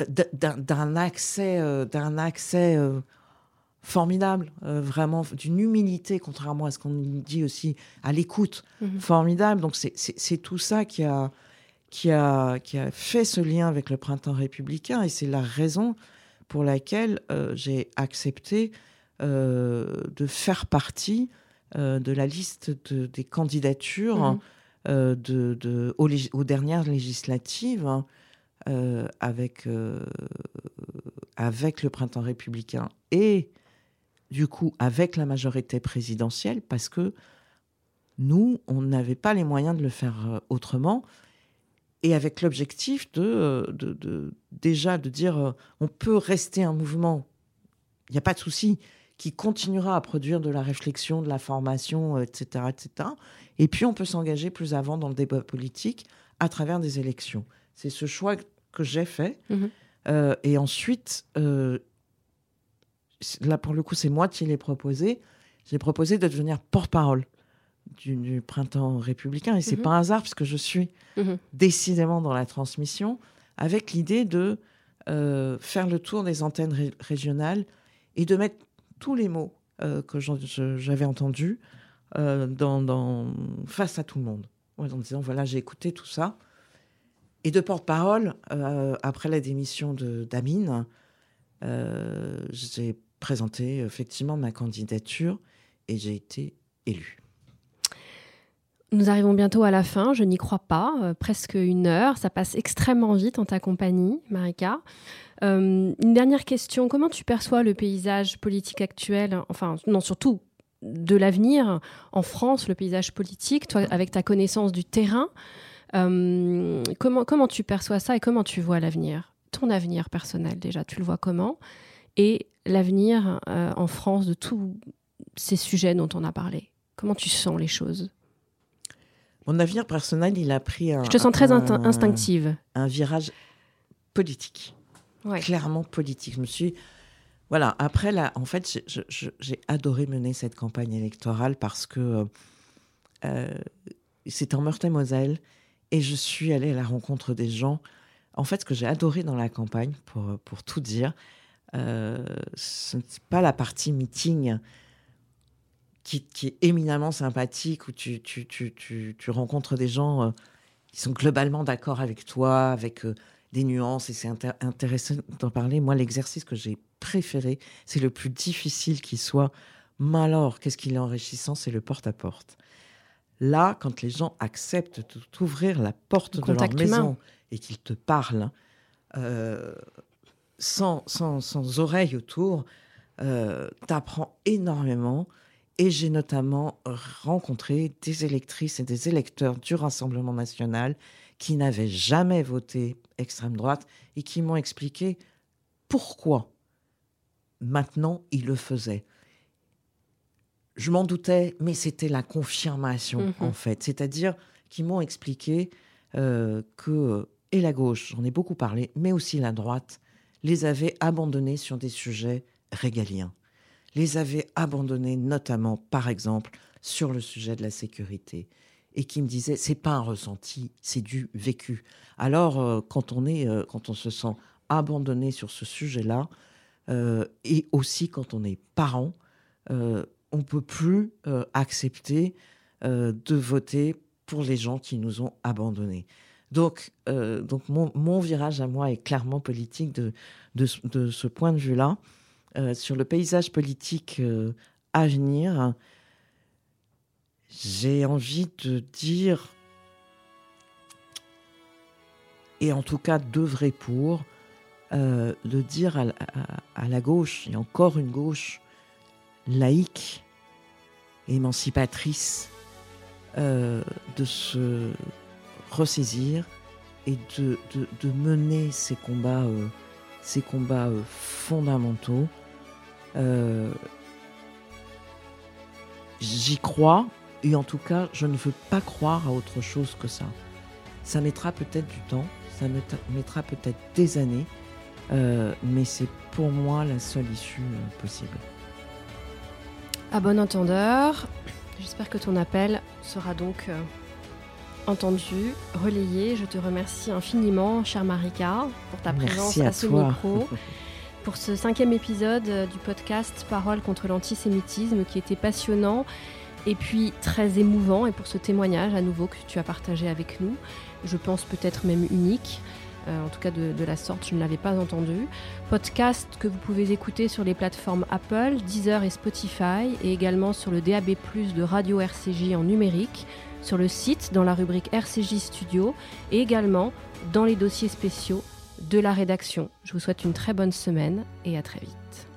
B: d'un accès, d'un accès formidable, euh, vraiment d'une humilité, contrairement à ce qu'on dit aussi, à l'écoute, mhm. formidable. Donc c'est tout ça qui a, qui, a, qui a fait ce lien avec le printemps républicain et c'est la raison pour laquelle euh, j'ai accepté euh, de faire partie de la liste des candidatures mhm. de, aux, dernières législatives hein, avec, avec le printemps républicain et du coup, avec la majorité présidentielle, parce que nous, on n'avait pas les moyens de le faire euh, autrement, et avec l'objectif de, euh, de, déjà de dire, euh, on peut rester un mouvement, il n'y a pas de souci, qui continuera à produire de la réflexion, de la formation, etc., etc. Et puis, on peut s'engager plus avant dans le débat politique à travers des élections. C'est ce choix que j'ai fait. Mmh et ensuite, là pour le coup, c'est moi qui l'ai proposé. J'ai proposé de devenir porte-parole du, printemps républicain. Et c'est mhm. pas un hasard, puisque je suis mhm. décidément dans la transmission, avec l'idée de euh, faire le tour des antennes régionales et de mettre tous les mots euh, que j'avais entendus euh, dans, face à tout le monde. en disant, voilà, j'ai écouté tout ça. Et de porte-parole, après la démission d'Amine, j'ai présenté effectivement ma candidature et j'ai été élue.
A: Nous arrivons bientôt à la fin, je n'y crois pas, euh, presque une heure, ça passe extrêmement vite en ta compagnie, Marika. Euh, une dernière question, comment tu perçois le paysage politique actuel, enfin non surtout de l'avenir en France, le paysage politique, toi avec ta connaissance du terrain, euh, comment, comment tu perçois ça et comment tu vois l'avenir Ton avenir personnel déjà, tu le vois comment Et l'avenir euh, en France de tous ces sujets dont on a parlé Comment tu sens les choses?
B: Mon avenir personnel, il a pris un.
A: Je te sens très
B: un-
A: instinctive.
B: Un virage politique.
A: Ouais.
B: Clairement politique. Je me suis. Voilà, après, là, en fait, j'ai- adoré mener cette campagne électorale parce que euh, c'était en Meurthe-et-Moselle et je suis allée à la rencontre des gens. En fait, ce que j'ai adoré dans la campagne, pour, pour tout dire, euh, ce n'est pas la partie meeting qui, qui est éminemment sympathique, où tu, tu, tu, tu, tu rencontres des gens euh, qui sont globalement d'accord avec toi, avec euh, des nuances, et c'est intér- intéressant d'en parler. Moi, l'exercice que j'ai préféré, c'est le plus difficile qui soit, mais alors, qu'est-ce qui est enrichissant, c'est le porte-à-porte. Là, quand les gens acceptent de t'ouvrir la porte
A: Le
B: de leur
A: humain.
B: maison et qu'ils te parlent, euh, sans, sans, sans oreille autour, euh, t'apprends énormément. Et j'ai notamment rencontré des électrices et des électeurs du Rassemblement national qui n'avaient jamais voté extrême droite et qui m'ont expliqué pourquoi maintenant ils le faisaient. Je m'en doutais, mais c'était la confirmation
A: Mhm.
B: en fait. C'est-à-dire qu'ils m'ont expliqué euh, que et la gauche, j'en ai beaucoup parlé, mais aussi la droite, les avait abandonnés sur des sujets régaliens. Les avait abandonnés notamment, par exemple, sur le sujet de la sécurité. Et qui me disaient, c'est pas un ressenti, c'est du vécu. Alors, euh, quand, on est, euh, quand on se sent abandonné sur ce sujet-là, euh, et aussi quand on est parent, euh, on peut plus accepter de voter pour les gens qui nous ont abandonnés. Donc, euh, donc mon, virage à moi est clairement politique de, ce- point de vue-là. Euh, sur le paysage politique euh, à venir, j'ai envie de dire, et en tout cas d'œuvrer pour, de dire à, la- gauche, et encore une gauche laïque, émancipatrice, de se ressaisir et de, de- mener ces combats, euh, ces combats euh, fondamentaux. Euh, J'y crois, et en tout cas, je ne veux pas croire à autre chose que ça. Ça mettra peut-être du temps, ça mettra peut-être des années, mais c'est pour moi la seule issue possible.
A: À bon entendeur, j'espère que ton appel sera donc entendu, relayé. Je te remercie infiniment, chère Marika, pour ta présence
B: à
A: à ce
B: toi.
A: micro. pour ce cinquième épisode euh, du podcast Parole contre l'antisémitisme qui était passionnant et puis très émouvant et pour ce témoignage à nouveau que tu as partagé avec nous, je pense peut-être même unique. euh, en tout cas de, de la sorte, je ne l'avais pas entendu. Podcast que vous pouvez écouter sur les plateformes Apple, Deezer et Spotify, et également sur le DAB+, de Radio RCJ en numérique, sur le site dans la rubrique RCJ Studio, et également dans les dossiers spéciaux de la rédaction. Je vous souhaite une très bonne semaine et à très vite.